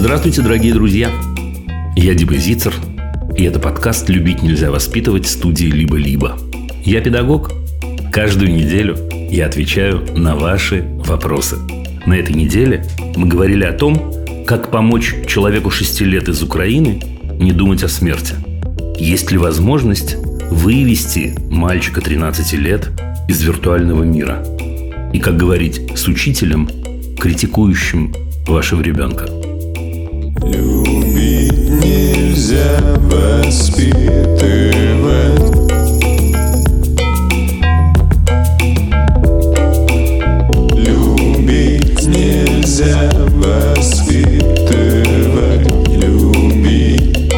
Здравствуйте, дорогие друзья! Я Дима Зицер, и это подкаст «Любить нельзя воспитывать» студии «Либо-либо». Я педагог. Каждую неделю я отвечаю на ваши вопросы. На этой неделе мы говорили о том, как помочь человеку 6 лет из Украины не думать о смерти. Есть ли возможность вывести мальчика 13 лет из виртуального мира? И как говорить с учителем, критикующим вашего ребенка – Любить нельзя воспитывать Любить нельзя воспитывать Любить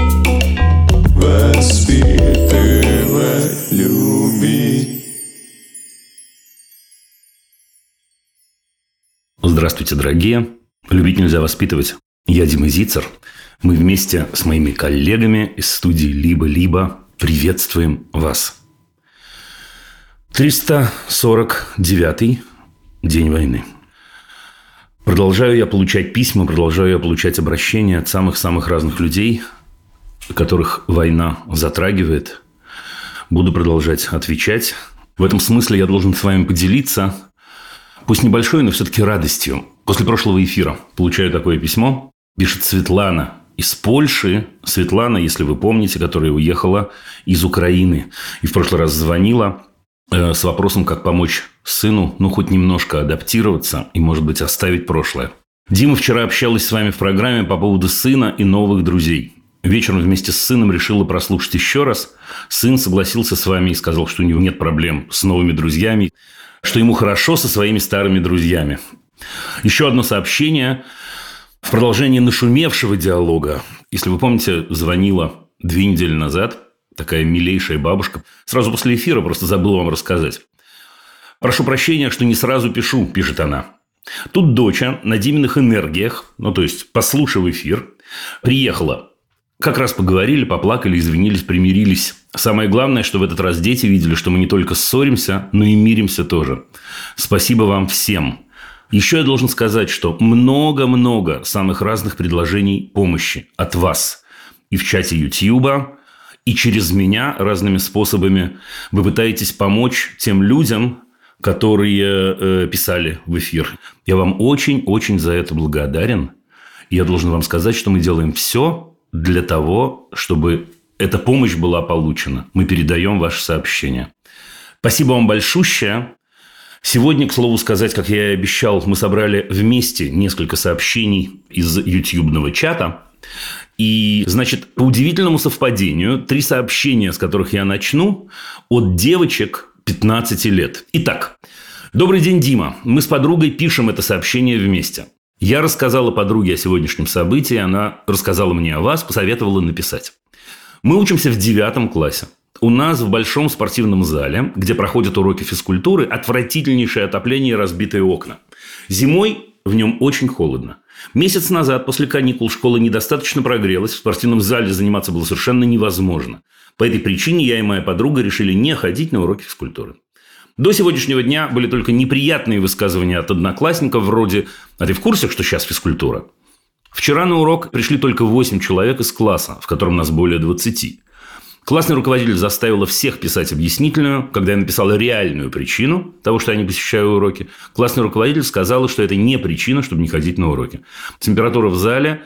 Воспитывать Любить Здравствуйте, дорогие! Любить нельзя воспитывать. Я Дима Зицер. Мы вместе с моими коллегами из студии «Либо-либо» приветствуем вас. 349 день войны. Продолжаю я получать письма, продолжаю я получать обращения от самых-самых разных людей, которых война затрагивает. Буду продолжать отвечать. В этом смысле я должен с вами поделиться, пусть небольшой, но все-таки радостью. После прошлого эфира получаю такое письмо Пишет Светлана из Польши. Светлана, если вы помните, которая уехала из Украины. И в прошлый раз звонила э, с вопросом, как помочь сыну, ну, хоть немножко адаптироваться и, может быть, оставить прошлое. Дима вчера общалась с вами в программе по поводу сына и новых друзей. Вечером вместе с сыном решила прослушать еще раз. Сын согласился с вами и сказал, что у него нет проблем с новыми друзьями, что ему хорошо со своими старыми друзьями. Еще одно сообщение – в продолжение нашумевшего диалога, если вы помните, звонила две недели назад такая милейшая бабушка. Сразу после эфира просто забыл вам рассказать. «Прошу прощения, что не сразу пишу», – пишет она. Тут доча на Диминых энергиях, ну, то есть, послушав эфир, приехала. Как раз поговорили, поплакали, извинились, примирились. Самое главное, что в этот раз дети видели, что мы не только ссоримся, но и миримся тоже. Спасибо вам всем. Еще я должен сказать, что много-много самых разных предложений помощи от вас. И в чате Ютьюба, и через меня разными способами вы пытаетесь помочь тем людям, которые э, писали в эфир. Я вам очень-очень за это благодарен. Я должен вам сказать, что мы делаем все для того, чтобы эта помощь была получена. Мы передаем ваше сообщение. Спасибо вам большущее. Сегодня, к слову сказать, как я и обещал, мы собрали вместе несколько сообщений из ютьюбного чата. И, значит, по удивительному совпадению, три сообщения, с которых я начну, от девочек 15 лет. Итак, Добрый день, Дима. Мы с подругой пишем это сообщение вместе. Я рассказала подруге о сегодняшнем событии, она рассказала мне о вас, посоветовала написать. Мы учимся в девятом классе. У нас в большом спортивном зале, где проходят уроки физкультуры, отвратительнейшее отопление и разбитые окна. Зимой в нем очень холодно. Месяц назад, после каникул, школа недостаточно прогрелась, в спортивном зале заниматься было совершенно невозможно. По этой причине я и моя подруга решили не ходить на уроки физкультуры. До сегодняшнего дня были только неприятные высказывания от одноклассников вроде «А ты в курсе, что сейчас физкультура?» Вчера на урок пришли только 8 человек из класса, в котором нас более 20. Классный руководитель заставила всех писать объяснительную. Когда я написала реальную причину того, что я не посещаю уроки, классный руководитель сказала, что это не причина, чтобы не ходить на уроки. Температура в зале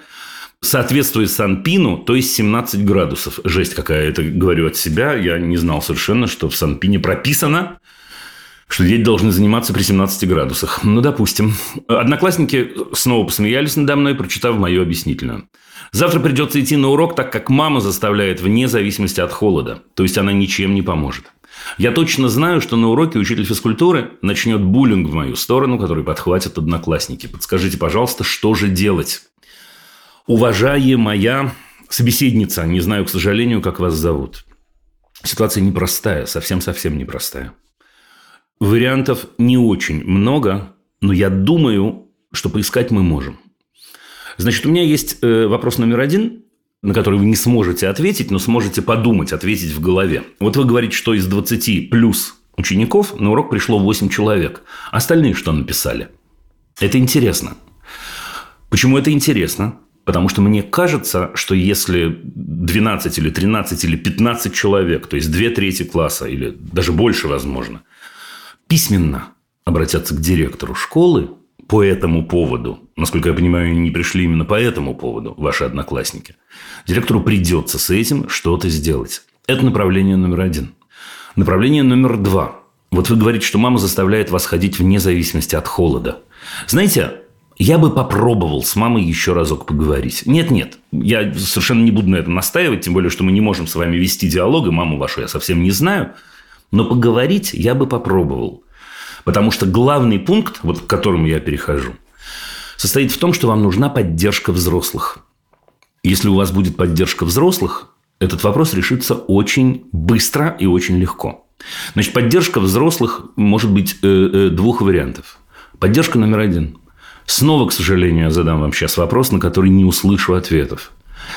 соответствует Санпину, то есть 17 градусов. Жесть какая, это говорю от себя. Я не знал совершенно, что в Санпине прописано, что дети должны заниматься при 17 градусах. Ну, допустим. Одноклассники снова посмеялись надо мной, прочитав мою объяснительную. Завтра придется идти на урок, так как мама заставляет вне зависимости от холода. То есть, она ничем не поможет. Я точно знаю, что на уроке учитель физкультуры начнет буллинг в мою сторону, который подхватят одноклассники. Подскажите, пожалуйста, что же делать? Уважаемая собеседница, не знаю, к сожалению, как вас зовут. Ситуация непростая, совсем-совсем непростая. Вариантов не очень много, но я думаю, что поискать мы можем. Значит, у меня есть э, вопрос номер один, на который вы не сможете ответить, но сможете подумать, ответить в голове. Вот вы говорите, что из 20 плюс учеников на урок пришло 8 человек. Остальные что написали? Это интересно. Почему это интересно? Потому что мне кажется, что если 12 или 13 или 15 человек, то есть две трети класса или даже больше, возможно, письменно обратятся к директору школы по этому поводу, насколько я понимаю, они не пришли именно по этому поводу, ваши одноклассники, директору придется с этим что-то сделать. Это направление номер один. Направление номер два. Вот вы говорите, что мама заставляет вас ходить вне зависимости от холода. Знаете, я бы попробовал с мамой еще разок поговорить. Нет-нет, я совершенно не буду на этом настаивать, тем более, что мы не можем с вами вести диалог, и маму вашу я совсем не знаю. Но поговорить я бы попробовал. Потому что главный пункт, вот к которому я перехожу, состоит в том, что вам нужна поддержка взрослых. Если у вас будет поддержка взрослых, этот вопрос решится очень быстро и очень легко. Значит, поддержка взрослых может быть э, э, двух вариантов. Поддержка номер один. Снова, к сожалению, я задам вам сейчас вопрос, на который не услышу ответов.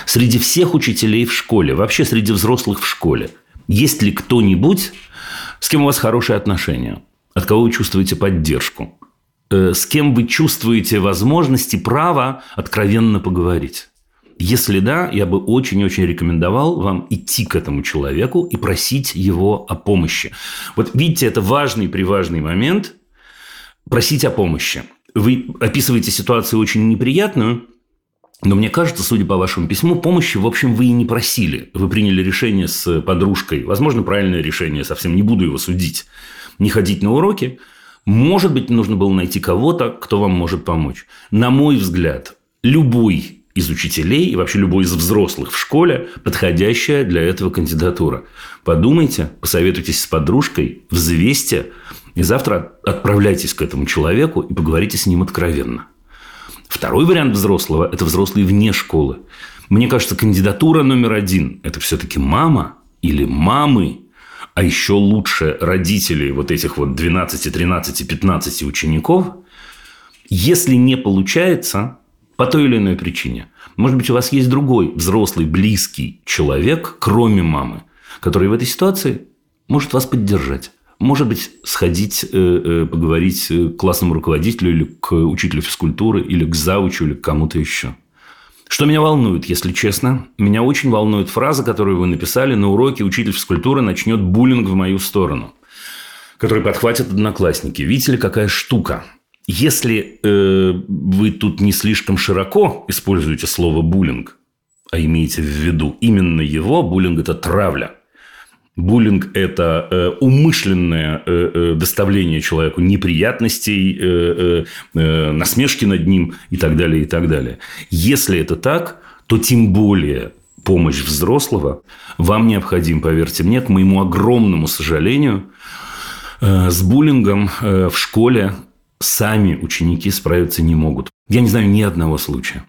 Среди всех учителей в школе, вообще среди взрослых в школе, есть ли кто-нибудь, с кем у вас хорошие отношения? От кого вы чувствуете поддержку, э, с кем вы чувствуете возможности, право откровенно поговорить. Если да, я бы очень-очень рекомендовал вам идти к этому человеку и просить его о помощи. Вот видите, это важный, приважный момент – просить о помощи. Вы описываете ситуацию очень неприятную, но мне кажется, судя по вашему письму, помощи, в общем, вы и не просили. Вы приняли решение с подружкой. Возможно, правильное решение, совсем не буду его судить не ходить на уроки, может быть, нужно было найти кого-то, кто вам может помочь. На мой взгляд, любой из учителей и вообще любой из взрослых в школе подходящая для этого кандидатура. Подумайте, посоветуйтесь с подружкой, взвесьте, и завтра отправляйтесь к этому человеку и поговорите с ним откровенно. Второй вариант взрослого – это взрослый вне школы. Мне кажется, кандидатура номер один – это все-таки мама или мамы а еще лучше родителей вот этих вот 12, 13, 15 учеников, если не получается, по той или иной причине. Может быть, у вас есть другой взрослый, близкий человек, кроме мамы, который в этой ситуации может вас поддержать. Может быть, сходить, э, э, поговорить к классному руководителю или к учителю физкультуры, или к заучу, или к кому-то еще. Что меня волнует, если честно? Меня очень волнует фраза, которую вы написали на уроке «Учитель физкультуры начнет буллинг в мою сторону», который подхватят одноклассники. Видите ли, какая штука? Если э, вы тут не слишком широко используете слово «буллинг», а имеете в виду именно его, буллинг – это травля, Буллинг – это э, умышленное э, э, доставление человеку неприятностей, насмешки над ним и так далее, и так далее. Если это так, то тем более помощь взрослого вам необходим, поверьте мне, к моему огромному сожалению, с буллингом в школе сами ученики справиться не могут. Я не знаю ни одного случая.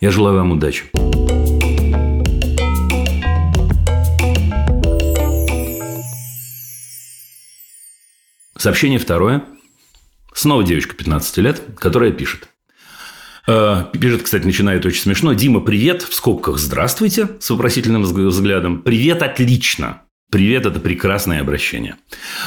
Я желаю вам удачи. Сообщение второе. Снова девочка 15 лет, которая пишет. Э, пишет, кстати, начинает очень смешно. Дима, привет, в скобках здравствуйте, с вопросительным взглядом. Привет, отлично. Привет – это прекрасное обращение.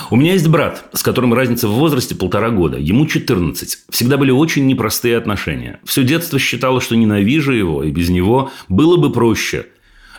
У меня есть брат, с которым разница в возрасте полтора года. Ему 14. Всегда были очень непростые отношения. Все детство считала, что ненавижу его, и без него было бы проще.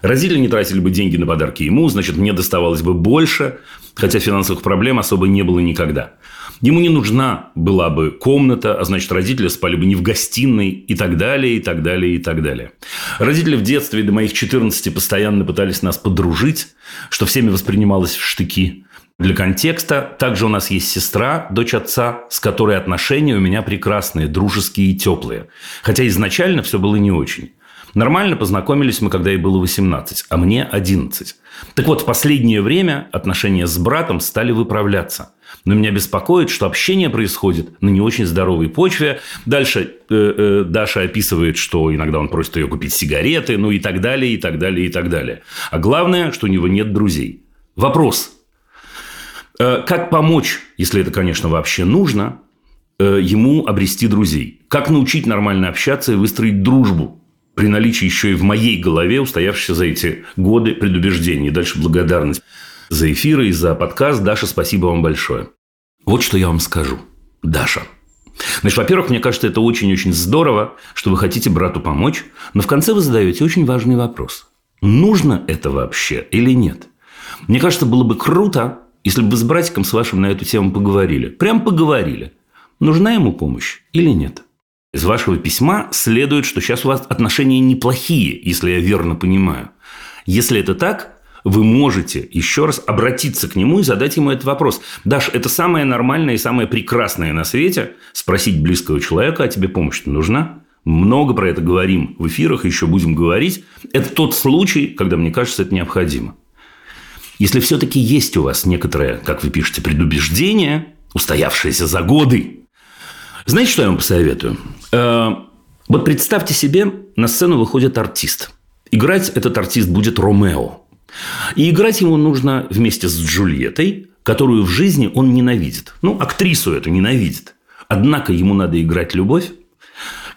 Родители не тратили бы деньги на подарки ему, значит, мне доставалось бы больше, хотя финансовых проблем особо не было никогда. Ему не нужна была бы комната, а значит, родители спали бы не в гостиной и так далее, и так далее, и так далее. Родители в детстве до моих 14 постоянно пытались нас подружить, что всеми воспринималось в штыки. Для контекста, также у нас есть сестра, дочь отца, с которой отношения у меня прекрасные, дружеские и теплые. Хотя изначально все было не очень. Нормально познакомились мы, когда ей было 18, а мне 11. Так вот, в последнее время отношения с братом стали выправляться. Но меня беспокоит, что общение происходит на не очень здоровой почве. Дальше э, э, Даша описывает, что иногда он просит ее купить сигареты, ну и так далее, и так далее, и так далее. А главное, что у него нет друзей. Вопрос. Э, как помочь, если это, конечно, вообще нужно, э, ему обрести друзей? Как научить нормально общаться и выстроить дружбу при наличии еще и в моей голове устоявшихся за эти годы предубеждений. Дальше благодарность за эфиры и за подкаст. Даша, спасибо вам большое. Вот что я вам скажу. Даша, Значит, во-первых, мне кажется, это очень-очень здорово, что вы хотите брату помочь, но в конце вы задаете очень важный вопрос. Нужно это вообще или нет? Мне кажется, было бы круто, если бы вы с братиком с вашим на эту тему поговорили. Прям поговорили. Нужна ему помощь или нет? Из вашего письма следует, что сейчас у вас отношения неплохие, если я верно понимаю. Если это так, вы можете еще раз обратиться к нему и задать ему этот вопрос. Даш, это самое нормальное и самое прекрасное на свете спросить близкого человека, а тебе помощь нужна? Много про это говорим в эфирах, еще будем говорить. Это тот случай, когда, мне кажется, это необходимо. Если все-таки есть у вас некоторое, как вы пишете, предубеждение, устоявшееся за годы, знаете, что я вам посоветую? Э, вот представьте себе, на сцену выходит артист. Играть этот артист будет Ромео. И играть ему нужно вместе с Джульеттой, которую в жизни он ненавидит. Ну, актрису эту ненавидит. Однако ему надо играть любовь.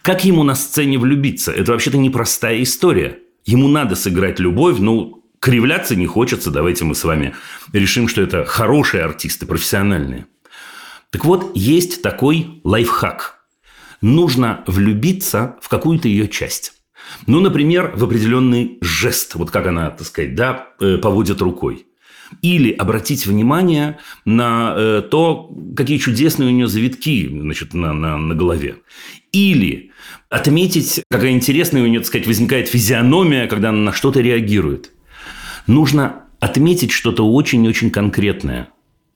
Как ему на сцене влюбиться? Это вообще-то непростая история. Ему надо сыграть любовь, ну, кривляться не хочется. Давайте мы с вами решим, что это хорошие артисты, профессиональные. Так вот, есть такой лайфхак. Нужно влюбиться в какую-то ее часть. Ну, например, в определенный жест, вот как она, так сказать, да, э, поводит рукой. Или обратить внимание на э, то, какие чудесные у нее завитки значит, на, на, на голове. Или отметить, какая интересная у нее, так сказать, возникает физиономия, когда она на что-то реагирует. Нужно отметить что-то очень-очень конкретное.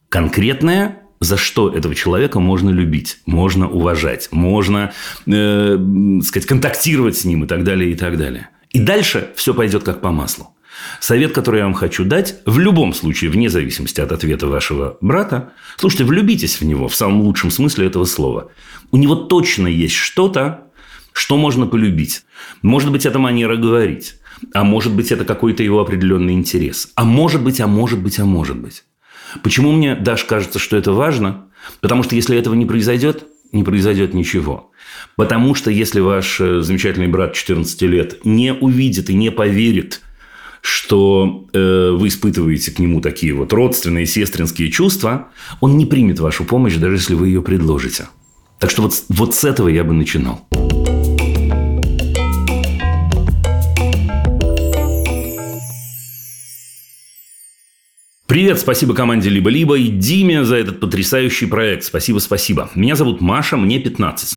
Конкретное за что этого человека можно любить, можно уважать, можно, э, сказать, контактировать с ним и так далее, и так далее. И дальше все пойдет как по маслу. Совет, который я вам хочу дать, в любом случае, вне зависимости от ответа вашего брата, слушайте, влюбитесь в него в самом лучшем смысле этого слова. У него точно есть что-то, что можно полюбить. Может быть, это манера говорить. А может быть, это какой-то его определенный интерес. А может быть, а может быть, а может быть. Почему мне, Даш, кажется, что это важно? Потому что если этого не произойдет, не произойдет ничего. Потому что если ваш э, замечательный брат 14 лет не увидит и не поверит, что э, вы испытываете к нему такие вот родственные, сестринские чувства, он не примет вашу помощь, даже если вы ее предложите. Так что вот, вот с этого я бы начинал. Привет, спасибо команде «Либо-либо» и Диме за этот потрясающий проект. Спасибо, спасибо. Меня зовут Маша, мне 15.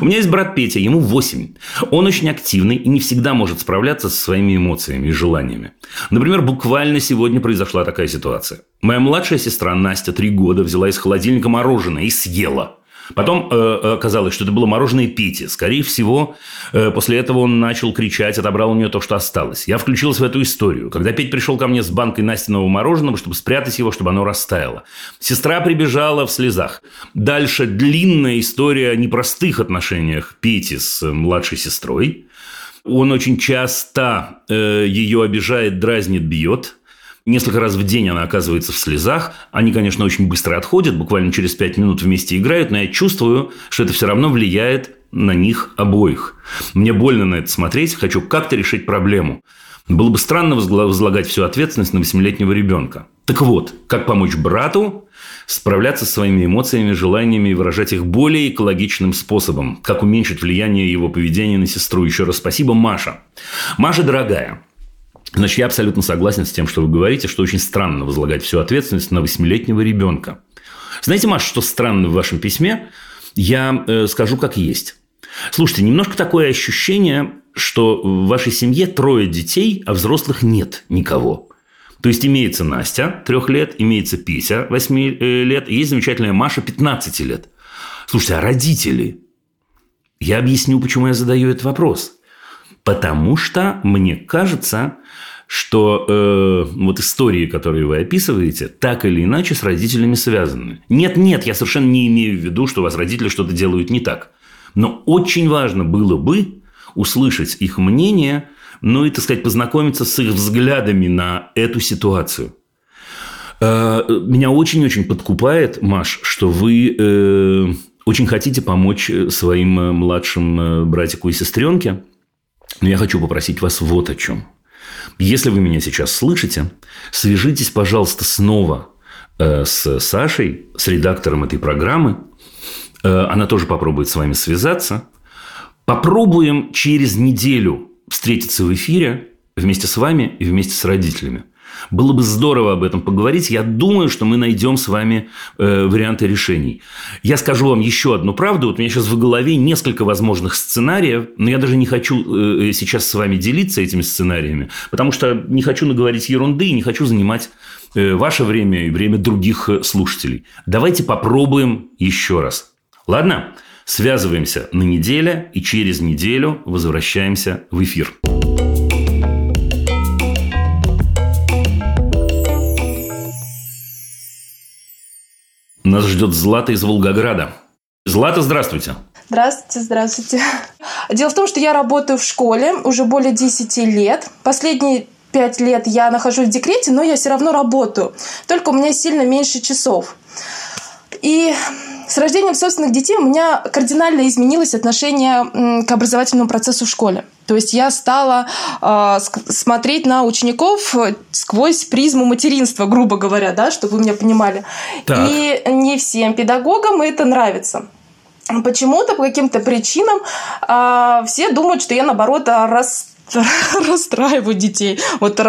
У меня есть брат Петя, ему 8. Он очень активный и не всегда может справляться со своими эмоциями и желаниями. Например, буквально сегодня произошла такая ситуация. Моя младшая сестра Настя, 3 года, взяла из холодильника мороженое и съела – Потом э, оказалось, что это было мороженое Пети. Скорее всего, э, после этого он начал кричать, отобрал у нее то, что осталось. Я включился в эту историю. Когда Петь пришел ко мне с банкой Настиного мороженого, чтобы спрятать его, чтобы оно растаяло. Сестра прибежала в слезах. Дальше длинная история о непростых отношениях Пети с младшей сестрой. Он очень часто э, ее обижает, дразнит, бьет. Несколько раз в день она оказывается в слезах. Они, конечно, очень быстро отходят, буквально через пять минут вместе играют, но я чувствую, что это все равно влияет на них обоих. Мне больно на это смотреть, хочу как-то решить проблему. Было бы странно возлагать всю ответственность на восьмилетнего ребенка. Так вот, как помочь брату справляться с своими эмоциями, желаниями и выражать их более экологичным способом? Как уменьшить влияние его поведения на сестру? Еще раз спасибо, Маша. Маша, дорогая, Значит, я абсолютно согласен с тем, что вы говорите, что очень странно возлагать всю ответственность на восьмилетнего ребенка. Знаете, Маша, что странно в вашем письме? Я э, скажу как есть. Слушайте, немножко такое ощущение, что в вашей семье трое детей, а взрослых нет никого. То есть имеется Настя, трех лет, имеется Петя, восьми э, лет, и есть замечательная Маша, 15 лет. Слушайте, а родители? Я объясню, почему я задаю этот вопрос. Потому что мне кажется, что э, вот истории, которые вы описываете, так или иначе с родителями связаны. Нет, нет, я совершенно не имею в виду, что у вас родители что-то делают не так. Но очень важно было бы услышать их мнение, ну и, так сказать, познакомиться с их взглядами на эту ситуацию. Э, меня очень-очень подкупает, Маш, что вы э, очень хотите помочь своим э, младшим э, братику и сестренке. Но я хочу попросить вас вот о чем – если вы меня сейчас слышите, свяжитесь, пожалуйста, снова э, с Сашей, с редактором этой программы. Э, она тоже попробует с вами связаться. Попробуем через неделю встретиться в эфире вместе с вами и вместе с родителями. Было бы здорово об этом поговорить. Я думаю, что мы найдем с вами э, варианты решений. Я скажу вам еще одну правду. Вот у меня сейчас в голове несколько возможных сценариев, но я даже не хочу э, сейчас с вами делиться этими сценариями, потому что не хочу наговорить ерунды и не хочу занимать э, ваше время и время других э, слушателей. Давайте попробуем еще раз. Ладно? Связываемся на неделе и через неделю возвращаемся в эфир. Нас ждет Злата из Волгограда. Злата, здравствуйте. Здравствуйте, здравствуйте. Дело в том, что я работаю в школе уже более 10 лет. Последние пять лет я нахожусь в декрете, но я все равно работаю. Только у меня сильно меньше часов. И с рождением собственных детей у меня кардинально изменилось отношение к образовательному процессу в школе. То есть я стала э, смотреть на учеников сквозь призму материнства, грубо говоря, да, чтобы вы меня понимали. Так. И не всем педагогам это нравится. Почему-то, по каким-то причинам, э, все думают, что я, наоборот, рас расстраиваю детей, вот,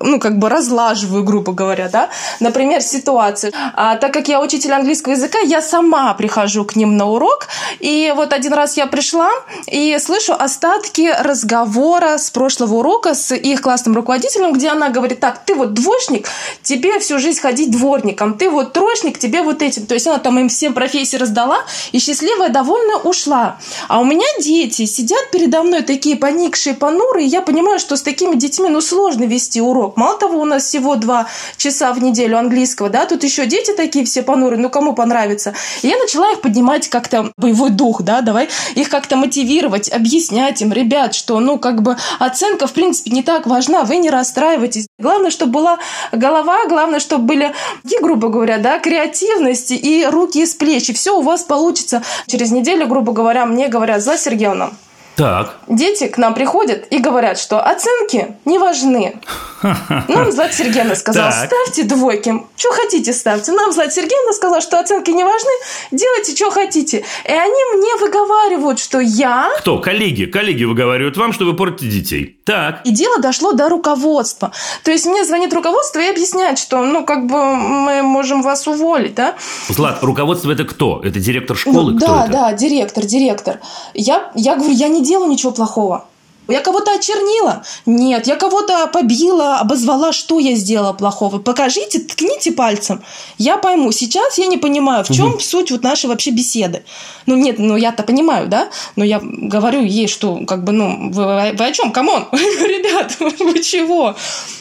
ну, как бы разлаживаю, грубо говоря, да. Например, ситуацию. А, так как я учитель английского языка, я сама прихожу к ним на урок, и вот один раз я пришла и слышу остатки разговора с прошлого урока с их классным руководителем, где она говорит, так, ты вот двоечник, тебе всю жизнь ходить дворником, ты вот троечник, тебе вот этим. То есть она там им всем профессии раздала, и счастливая, довольно ушла. А у меня дети сидят передо мной такие поникшие, понурые, я понимаю, что с такими детьми, ну, сложно вести урок. Мало того, у нас всего два часа в неделю английского, да, тут еще дети такие все понурые, ну, кому понравится. И я начала их поднимать как-то боевой дух, да, давай их как-то мотивировать, объяснять им, ребят, что, ну, как бы оценка, в принципе, не так важна, вы не расстраивайтесь. Главное, чтобы была голова, главное, чтобы были, и, грубо говоря, да, креативность и руки из плеч, и все у вас получится. Через неделю, грубо говоря, мне говорят, за Сергеевна, так. Дети к нам приходят и говорят, что оценки не важны. Нам Злата Сергеевна сказала, так. ставьте двойки. Что хотите ставьте. Нам Злата Сергеевна сказала, что оценки не важны, делайте, что хотите. И они мне выговаривают, что я... Кто? Коллеги. Коллеги выговаривают вам, что вы портите детей. Так. И дело дошло до руководства. То есть мне звонит руководство и объясняет, что, ну, как бы мы можем вас уволить, да? Злат, руководство это кто? Это директор школы? Ну, кто да, это? да, директор, директор. Я, я говорю, я не делаю ничего плохого. Я кого-то очернила? Нет. Я кого-то побила, обозвала, что я сделала плохого? Покажите, ткните пальцем. Я пойму. Сейчас я не понимаю, в чем угу. суть вот нашей вообще беседы. Ну нет, ну я-то понимаю, да? Но я говорю ей, что как бы, ну, вы, вы о чем? Come on, ребят, вы чего?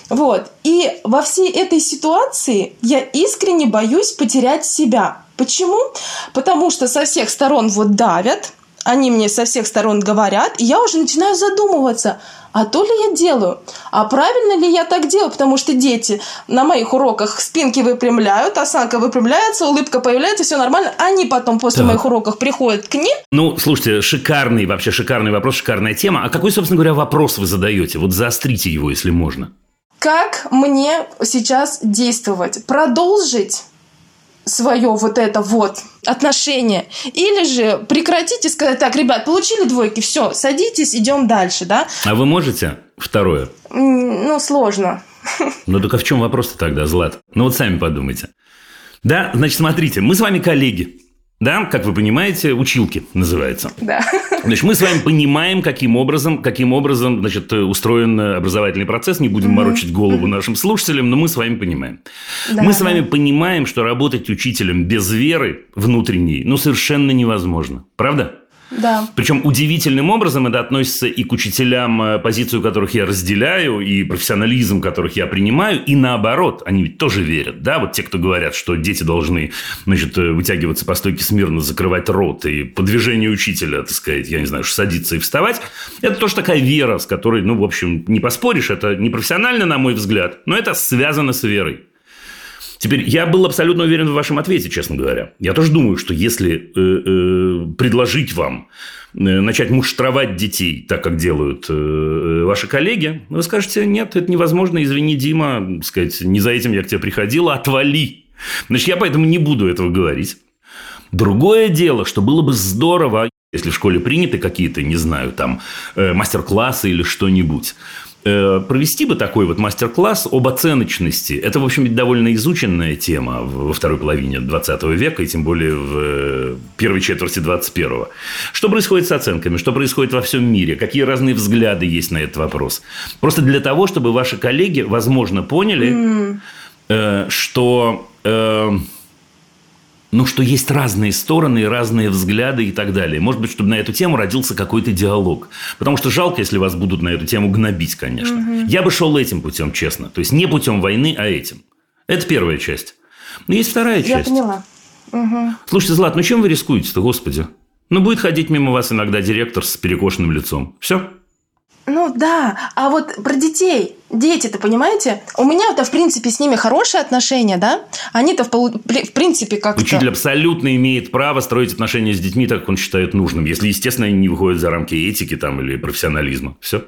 Вот. И во всей этой ситуации я искренне боюсь потерять себя. Почему? Потому что со всех сторон вот давят, они мне со всех сторон говорят, и я уже начинаю задумываться, а то ли я делаю, а правильно ли я так делаю, потому что дети на моих уроках спинки выпрямляют, осанка выпрямляется, улыбка появляется, все нормально, они потом после так. моих уроков приходят к ним. Ну, слушайте, шикарный, вообще шикарный вопрос, шикарная тема. А какой, собственно говоря, вопрос вы задаете? Вот заострите его, если можно. Как мне сейчас действовать? Продолжить свое вот это вот отношение. Или же прекратите сказать, так, ребят, получили двойки, все, садитесь, идем дальше, да? А вы можете второе? Ну, сложно. Ну, только в чем вопрос-то тогда, Злат? Ну, вот сами подумайте. Да, значит, смотрите, мы с вами коллеги. Да, как вы понимаете, училки называется. Да. Значит, мы с вами понимаем, каким образом, каким образом значит, устроен образовательный процесс. Не будем угу. морочить голову нашим слушателям, но мы с вами понимаем. Да, мы с вами понимаем, что работать учителем без веры внутренней, ну, совершенно невозможно. Правда? Да. Причем удивительным образом это относится и к учителям, э, позицию которых я разделяю, и профессионализм которых я принимаю, и наоборот, они ведь тоже верят, да, вот те, кто говорят, что дети должны, значит, э, вытягиваться по стойке смирно, закрывать рот, и по движению учителя, так сказать, я не знаю, садиться и вставать, это тоже такая вера, с которой, ну, в общем, не поспоришь, это не профессионально, на мой взгляд, но это связано с верой. Теперь, я был абсолютно уверен в вашем ответе, честно говоря. Я тоже думаю, что если э, э, предложить вам э, начать муштровать детей, так как делают э, э, ваши коллеги, вы скажете, нет, это невозможно, извини, Дима, сказать, не за этим я к тебе приходил, отвали. Значит, я поэтому не буду этого говорить. Другое дело, что было бы здорово, если в школе приняты какие-то, не знаю, там, э, мастер-классы или что-нибудь, провести бы такой вот мастер-класс об оценочности. Это, в общем, довольно изученная тема во второй половине 20 века, и тем более в э, первой четверти 21 Что происходит с оценками? Что происходит во всем мире? Какие разные взгляды есть на этот вопрос? Просто для того, чтобы ваши коллеги, возможно, поняли, mm. что ну, что есть разные стороны, разные взгляды и так далее. Может быть, чтобы на эту тему родился какой-то диалог. Потому что жалко, если вас будут на эту тему гнобить, конечно. Угу. Я бы шел этим путем, честно. То есть не путем войны, а этим. Это первая часть. Но есть вторая Я часть. Я поняла. Угу. Слушайте, Злат, ну чем вы рискуете-то, господи? Ну, будет ходить мимо вас иногда директор с перекошенным лицом. Все. Ну да, а вот про детей. Дети-то, понимаете? У меня-то, в принципе, с ними хорошие отношения, да? Они-то, в, в принципе, как-то... Учитель абсолютно имеет право строить отношения с детьми так, как он считает нужным. Если, естественно, они не выходят за рамки этики там, или профессионализма. Все.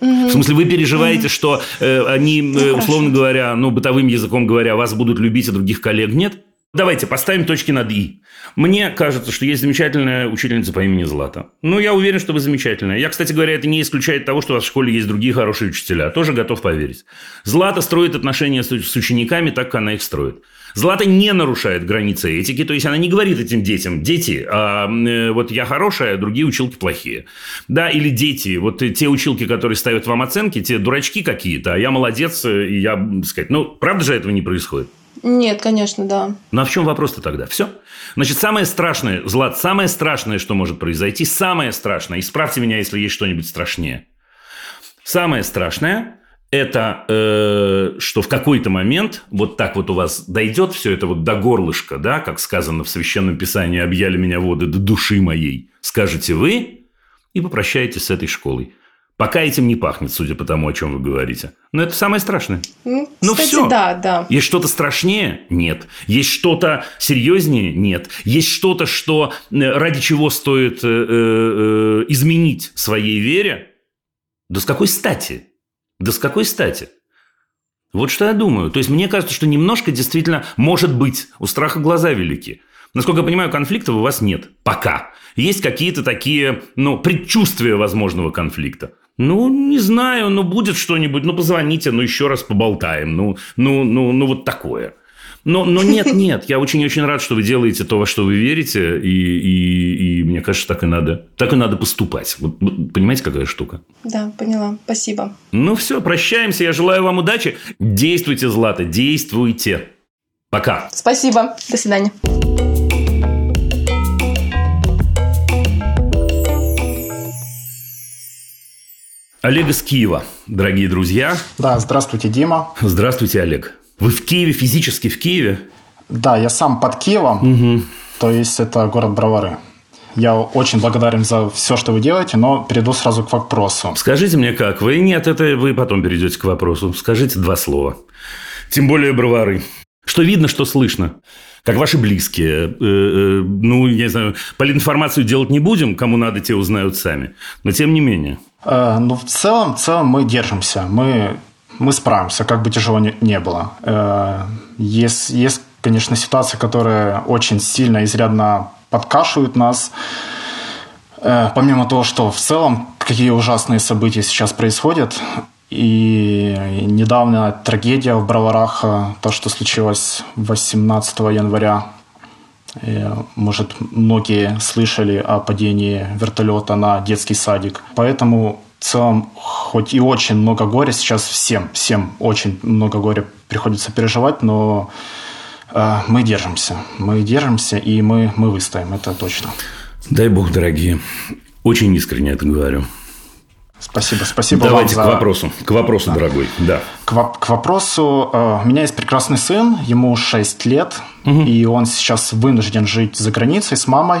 Угу. В смысле, вы переживаете, угу. что э, они, ну, э, условно говоря, ну, бытовым языком говоря, вас будут любить, а других коллег нет? Давайте поставим точки над «и». Мне кажется, что есть замечательная учительница по имени Злата. Ну, я уверен, что вы замечательная. Я, кстати говоря, это не исключает того, что у вас в школе есть другие хорошие учителя. Тоже готов поверить. Злата строит отношения с учениками так, как она их строит. Злата не нарушает границы этики, то есть она не говорит этим детям, дети, а, э, вот я хорошая, а другие училки плохие. Да, или дети, вот те училки, которые ставят вам оценки, те дурачки какие-то, а я молодец, э, и я, так сказать, ну, правда же этого не происходит? Нет, конечно, да. Ну а в чем вопрос-то тогда? Все. Значит, самое страшное, Злат, самое страшное, что может произойти, самое страшное, исправьте меня, если есть что-нибудь страшнее. Самое страшное – это э, что в какой-то момент вот так вот у вас дойдет все это вот до горлышка, да, как сказано в Священном Писании, объяли меня воды до души моей, скажете вы и попрощаетесь с этой школой. Пока этим не пахнет, судя по тому, о чем вы говорите. Но это самое страшное. Ну, ну все. Да, да. Есть что-то страшнее? Нет. Есть что-то серьезнее? Нет. Есть что-то, что э, ради чего стоит э, э, изменить своей вере? Да с какой стати? Да с какой стати? Вот что я думаю. То есть, мне кажется, что немножко действительно может быть. У страха глаза велики. Насколько я понимаю, конфликтов у вас нет. Пока. Есть какие-то такие, ну, предчувствия возможного конфликта. Ну, не знаю, ну, будет что-нибудь, ну, позвоните, ну, еще раз поболтаем, ну, ну, ну, ну, вот такое. Но, но нет, нет, я очень-очень рад, что вы делаете то, во что вы верите, и, и, и мне кажется, так и надо, так и надо поступать. Вот, понимаете, какая штука? Да, поняла. Спасибо. Ну все, прощаемся. Я желаю вам удачи. Действуйте, Злата, действуйте. Пока. Спасибо. До свидания. Олег из Киева, дорогие друзья. Да, здравствуйте, Дима. Здравствуйте, Олег. Вы в Киеве, физически в Киеве? Да, я сам под Киевом, угу. то есть это город Бровары. Я очень благодарен за все, что вы делаете, но перейду сразу к вопросу. Скажите мне, как вы? Нет, это вы потом перейдете к вопросу. Скажите два слова. Тем более Бровары. Что видно, что слышно как ваши близкие. Э, э, ну, я не знаю, политинформацию делать не будем, кому надо, те узнают сами. Но тем не менее. Э, ну, в целом, в целом мы держимся. Мы, мы справимся, как бы тяжело не, не было. Есть, есть, конечно, ситуации, которые очень сильно, изрядно подкашивают нас. Помимо того, что в целом какие ужасные события сейчас происходят, и недавно трагедия в Броварах, э, то, что случилось 18 января. И, может, многие слышали о падении вертолета на детский садик. Поэтому в целом, хоть и очень много горя, сейчас всем, всем очень много горя приходится переживать, но э, мы держимся. Мы держимся, и мы, мы выстоим, это точно. Дай бог, дорогие. Очень искренне это говорю. Спасибо, спасибо Давайте вам за... к вопросу, к вопросу, да. дорогой. Да. К, к вопросу. Э, у меня есть прекрасный сын, ему 6 лет, угу. и он сейчас вынужден жить за границей с мамой.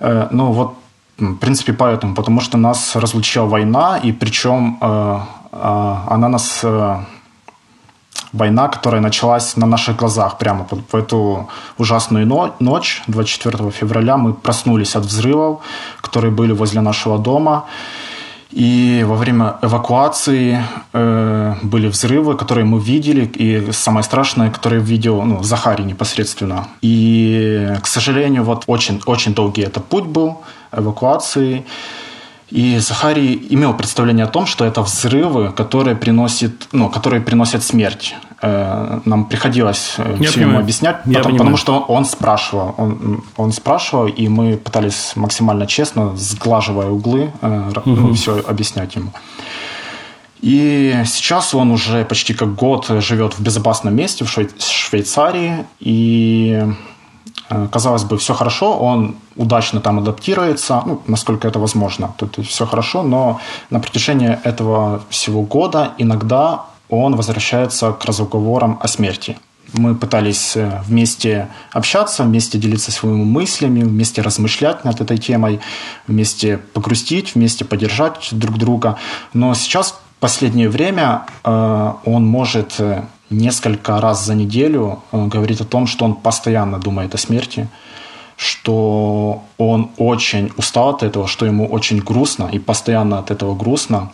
Э, ну вот, в принципе, поэтому, потому что нас разлучила война, и причем э, она нас война, которая началась на наших глазах прямо в эту ужасную ночь, 24 февраля, мы проснулись от взрывов, которые были возле нашего дома. И во время эвакуации э, были взрывы, которые мы видели, и самое страшное, которое видел ну, Захарий непосредственно. И, к сожалению, вот очень, очень долгий это путь был эвакуации. И Захарий имел представление о том, что это взрывы, которые приносят, ну, которые приносят смерть. Э, нам приходилось э, Я все ему объяснять, потому, потому что он спрашивал, он, он спрашивал, и мы пытались максимально честно, сглаживая углы, угу. все объяснять ему. И сейчас он уже почти как год живет в безопасном месте в Швейцарии, и Э, казалось бы, все хорошо, он удачно там адаптируется, ну, насколько это возможно. Тут все хорошо, но на протяжении этого всего года иногда он возвращается к разговорам о смерти. Мы пытались э, вместе общаться, вместе делиться своими мыслями, вместе размышлять над этой темой, вместе погрустить, вместе поддержать друг друга. Но сейчас, в последнее время, э, он может несколько раз за неделю э, говорит о том, что он постоянно думает о смерти, что он очень устал от этого, что ему очень грустно и постоянно от этого грустно.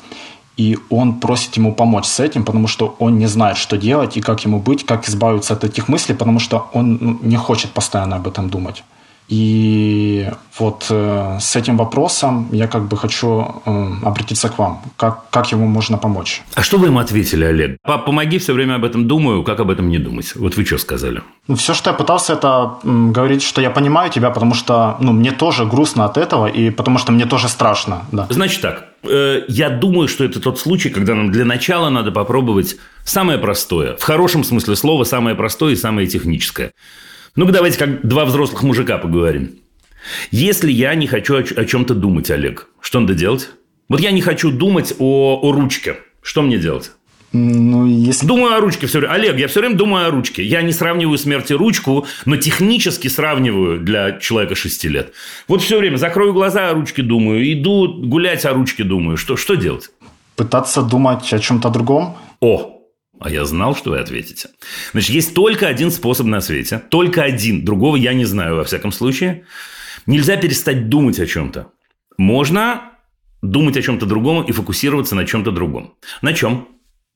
И он просит ему помочь с этим, потому что он не знает, что делать и как ему быть, как избавиться от этих мыслей, потому что он ну, не хочет постоянно об этом думать. И вот э, с этим вопросом я как бы хочу э, обратиться к вам. Как, как ему можно помочь? А что вы ему ответили, Олег? Пап, помоги, все время об этом думаю, как об этом не думать? Вот вы что сказали? Ну, все, что я пытался, это м, говорить, что я понимаю тебя, потому что ну, мне тоже грустно от этого, и потому что мне тоже страшно. Да. Значит так, э, я думаю, что это тот случай, когда нам для начала надо попробовать самое простое. В хорошем смысле слова самое простое и самое техническое – ну-ка, давайте как два взрослых мужика поговорим. Если я не хочу о, о чем-то думать, Олег, что надо делать? Вот я не хочу думать о, о ручке. Что мне делать? Ну, если... Думаю о ручке все время. Олег, я все время думаю о ручке. Я не сравниваю смерть и ручку, но технически сравниваю для человека 6 лет. Вот все время закрою глаза о ручке думаю, иду гулять о ручке думаю. Что, что делать? Пытаться думать о чем-то другом. О, а я знал, что вы ответите. Значит, есть только один способ на свете. Только один. Другого я не знаю, во всяком случае. Нельзя перестать думать о чем-то. Можно думать о чем-то другом и фокусироваться на чем-то другом. На чем?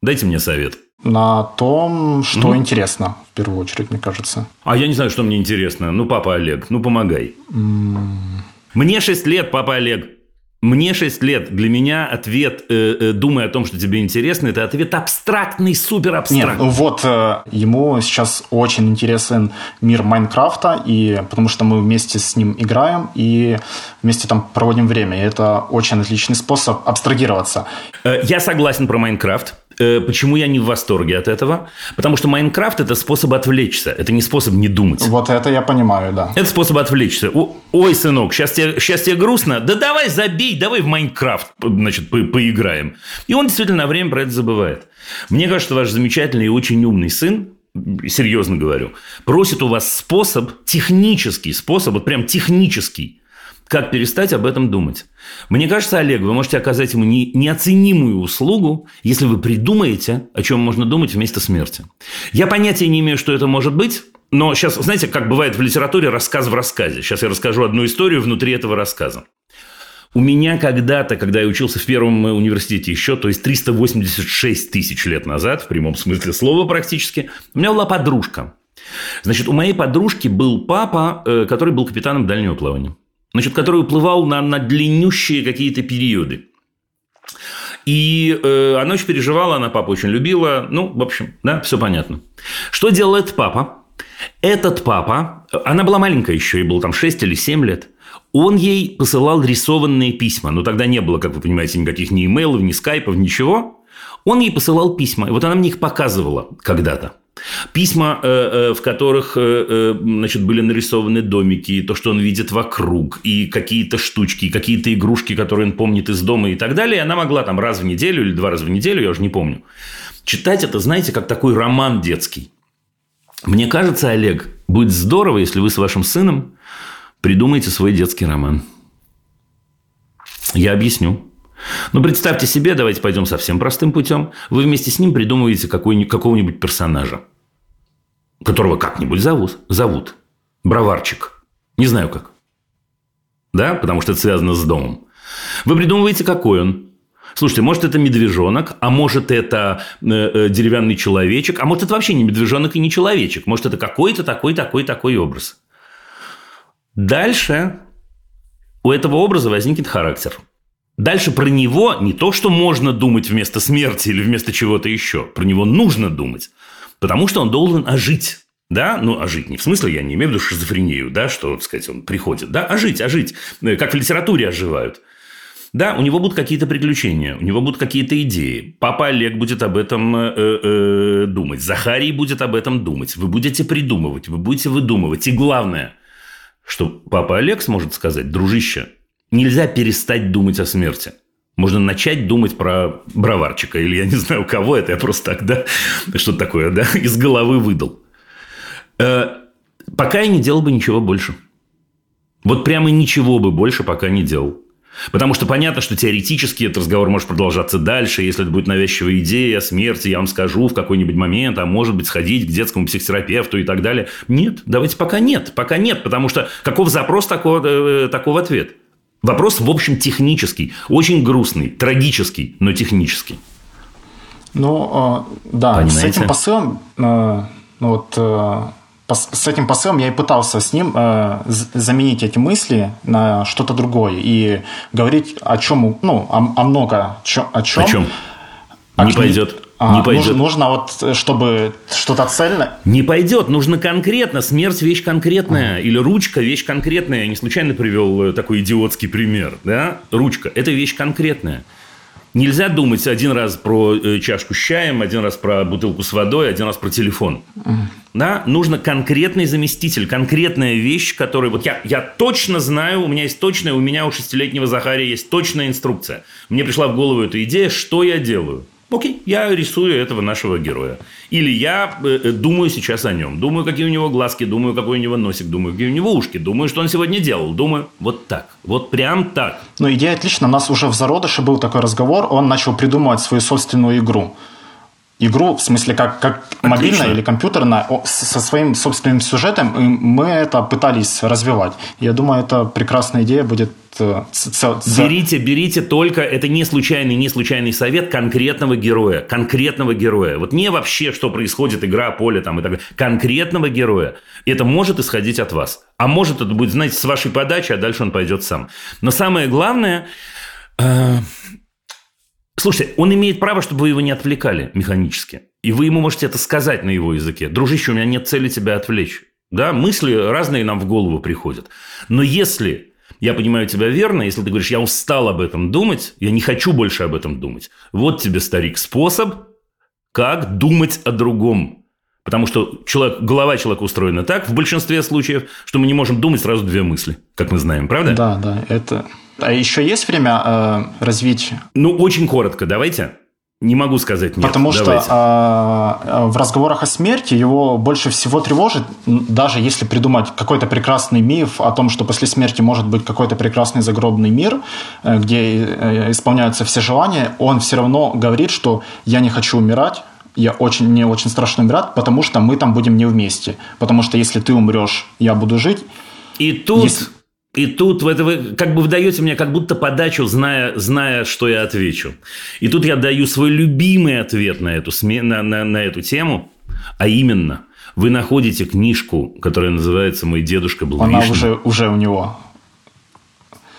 Дайте мне совет. На том, что mm. интересно, в первую очередь, мне кажется. А я не знаю, что мне интересно. Ну, папа Олег, ну помогай. Mm. Мне 6 лет, папа Олег. Мне 6 лет. Для меня ответ, э, э, думая о том, что тебе интересно, это ответ абстрактный, супер абстрактный. Нет, вот э, ему сейчас очень интересен мир Майнкрафта, и потому что мы вместе с ним играем и вместе там проводим время. И это очень отличный способ абстрагироваться. Э, я согласен про Майнкрафт. Э, почему я не в восторге от этого? Потому что Майнкрафт – это способ отвлечься. Это не способ не думать. Вот это я понимаю, да. Это способ отвлечься. Ой, сынок, сейчас тебе, сейчас тебе грустно? Да давай забей, давай в Майнкрафт, значит, по поиграем. И он действительно на время про это забывает. Мне кажется, ваш замечательный и очень умный сын, серьезно говорю, просит у вас способ, технический способ, вот прям технический, как перестать об этом думать? Мне кажется, Олег, вы можете оказать ему не, неоценимую услугу, если вы придумаете, о чем можно думать вместо смерти. Я понятия не имею, что это может быть, но сейчас, знаете, как бывает в литературе рассказ в рассказе. Сейчас я расскажу одну историю внутри этого рассказа. У меня когда-то, когда я учился в первом университете еще, то есть 386 тысяч лет назад, в прямом смысле слова практически, у меня была подружка. Значит, у моей подружки был папа, э, который был капитаном дальнего плавания значит, который уплывал на, на длиннющие какие-то периоды. И э, она очень переживала, она папу очень любила. Ну, в общем, да, все понятно. Что делал этот папа? Этот папа, она была маленькая еще, ей было там 6 или 7 лет, он ей посылал рисованные письма. Но тогда не было, как вы понимаете, никаких ни имейлов, ни скайпов, ничего. Он ей посылал письма. И вот она мне их показывала когда-то. Письма, э, э, в которых э, значит, были нарисованы домики, то, что он видит вокруг, и какие-то штучки, какие-то игрушки, которые он помнит из дома и так далее. И она могла там раз в неделю или два раза в неделю, я уже не помню, читать это, знаете, как такой роман детский. Мне кажется, Олег, будет здорово, если вы с вашим сыном придумаете свой детский роман. Я объясню. Но представьте себе, давайте пойдем совсем простым путем. Вы вместе с ним придумываете какого-нибудь персонажа, которого как-нибудь зовут. Зовут. Броварчик. Не знаю как. Да, потому что это связано с домом. Вы придумываете, какой он. Слушайте, может, это медвежонок, а может, это э, э, деревянный человечек, а может, это вообще не медвежонок и не человечек. Может, это какой-то такой, такой, такой образ. Дальше у этого образа возникнет характер. Дальше про него не то, что можно думать вместо смерти или вместо чего-то еще. Про него нужно думать. Потому что он должен ожить. Да, ну, ожить не в смысле, я не имею в виду шизофрению, да, что, так сказать, он приходит, да, ожить, ожить, э, как в литературе оживают. Да, у него будут какие-то приключения, у него будут какие-то идеи. Папа Олег будет об этом э, э, думать, Захарий будет об этом думать. Вы будете придумывать, вы будете выдумывать. И главное, что папа Олег сможет сказать, дружище, нельзя перестать думать о смерти. Можно начать думать про броварчика, или я не знаю, кого это, я просто так, да, что такое, да, из головы выдал. Э, пока я не делал бы ничего больше. Вот прямо ничего бы больше пока не делал. Потому что понятно, что теоретически этот разговор может продолжаться дальше. Если это будет навязчивая идея о смерти, я вам скажу в какой-нибудь момент, а может быть сходить к детскому психотерапевту и так далее. Нет, давайте пока нет. Пока нет, потому что каков запрос, такого, э, таков ответ. Вопрос, в общем, технический, очень грустный, трагический, но технический. Ну, э, да, Понимаете? с этим посылом, э, ну вот с этим посылом я и пытался с ним э, заменить эти мысли на что-то другое и говорить о чем, ну, о, о много чё, о чем. О чем? О не пойдет. А, не пойдет. Нужно, нужно вот, чтобы что-то цельное. Не пойдет, нужно конкретно. Смерть вещь конкретная. А. Или ручка вещь конкретная. Я не случайно привел э, такой идиотский пример. Да? Ручка. Это вещь конкретная. Нельзя думать один раз про э, чашку с чаем, один раз про бутылку с водой, один раз про телефон. Да? Нужно конкретный заместитель, конкретная вещь, которая... Вот я, я точно знаю, у меня есть точная, у меня у шестилетнего Захария есть точная инструкция. Мне пришла в голову эта идея, что я делаю. Окей, я рисую этого нашего героя. Или я э, э, думаю сейчас о нем. Думаю, какие у него глазки, думаю, какой у него носик, думаю, какие у него ушки, думаю, что он сегодня делал. Думаю, вот так. Вот прям так. Ну, идея отлично. У нас уже в зародыше был такой разговор. Он начал придумывать свою собственную игру игру, в смысле, как, как мобильная или компьютерная, со своим собственным сюжетом, и мы это пытались развивать. Я думаю, это прекрасная идея будет. Э, берите, берите только, это не случайный, не случайный совет конкретного героя, конкретного героя. Вот не вообще, что происходит, игра, поле там и так далее. Конкретного героя. Это может исходить от вас. А может это будет, знаете, с вашей подачи, а дальше он пойдет сам. Но самое главное, э, Слушайте, он имеет право, чтобы вы его не отвлекали механически. И вы ему можете это сказать на его языке. Дружище, у меня нет цели тебя отвлечь. Да, мысли разные нам в голову приходят. Но если я понимаю тебя верно, если ты говоришь, я устал об этом думать, я не хочу больше об этом думать. Вот тебе, старик, способ, как думать о другом. Потому что человек, голова человека устроена так, в большинстве случаев, что мы не можем думать сразу две мысли, как мы знаем, правда? Да, да, это а еще есть время э, развить? Ну, очень коротко, давайте. Не могу сказать нет. Потому Давайте. что э, в разговорах о смерти его больше всего тревожит, даже если придумать какой-то прекрасный миф о том, что после смерти может быть какой-то прекрасный загробный мир, э, где э, исполняются все желания, он все равно говорит, что я не хочу умирать, я очень, мне очень страшно умирать, потому что мы там будем не вместе. Потому что если ты умрешь, я буду жить. И тут если... И тут это вы как бы вы даете мне как будто подачу, зная, зная, что я отвечу. И тут я даю свой любимый ответ на эту, на, на, на эту тему, а именно, вы находите книжку, которая называется «Мой дедушка был Она уже, уже у него.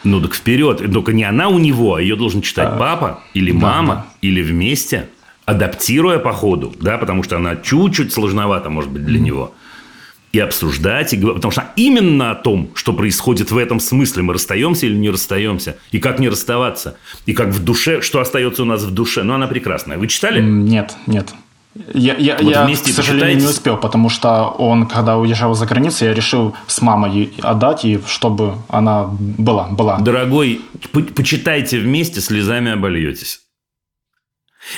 Ну так вперед. Только не она у него, а ее должен читать а, папа или мама, да. или вместе, адаптируя по ходу, да, потому что она чуть-чуть сложновата, может быть, для mm. него и обсуждать, и, потому что именно о том, что происходит в этом смысле, мы расстаемся или не расстаемся, и как не расставаться, и как в душе, что остается у нас в душе. Ну, она прекрасная. Вы читали? Нет, нет. Я, я, вот я к сожалению, не успел, потому что он, когда уезжал за границу, я решил с мамой отдать, и чтобы она была. была. Дорогой, по почитайте вместе, слезами обольетесь.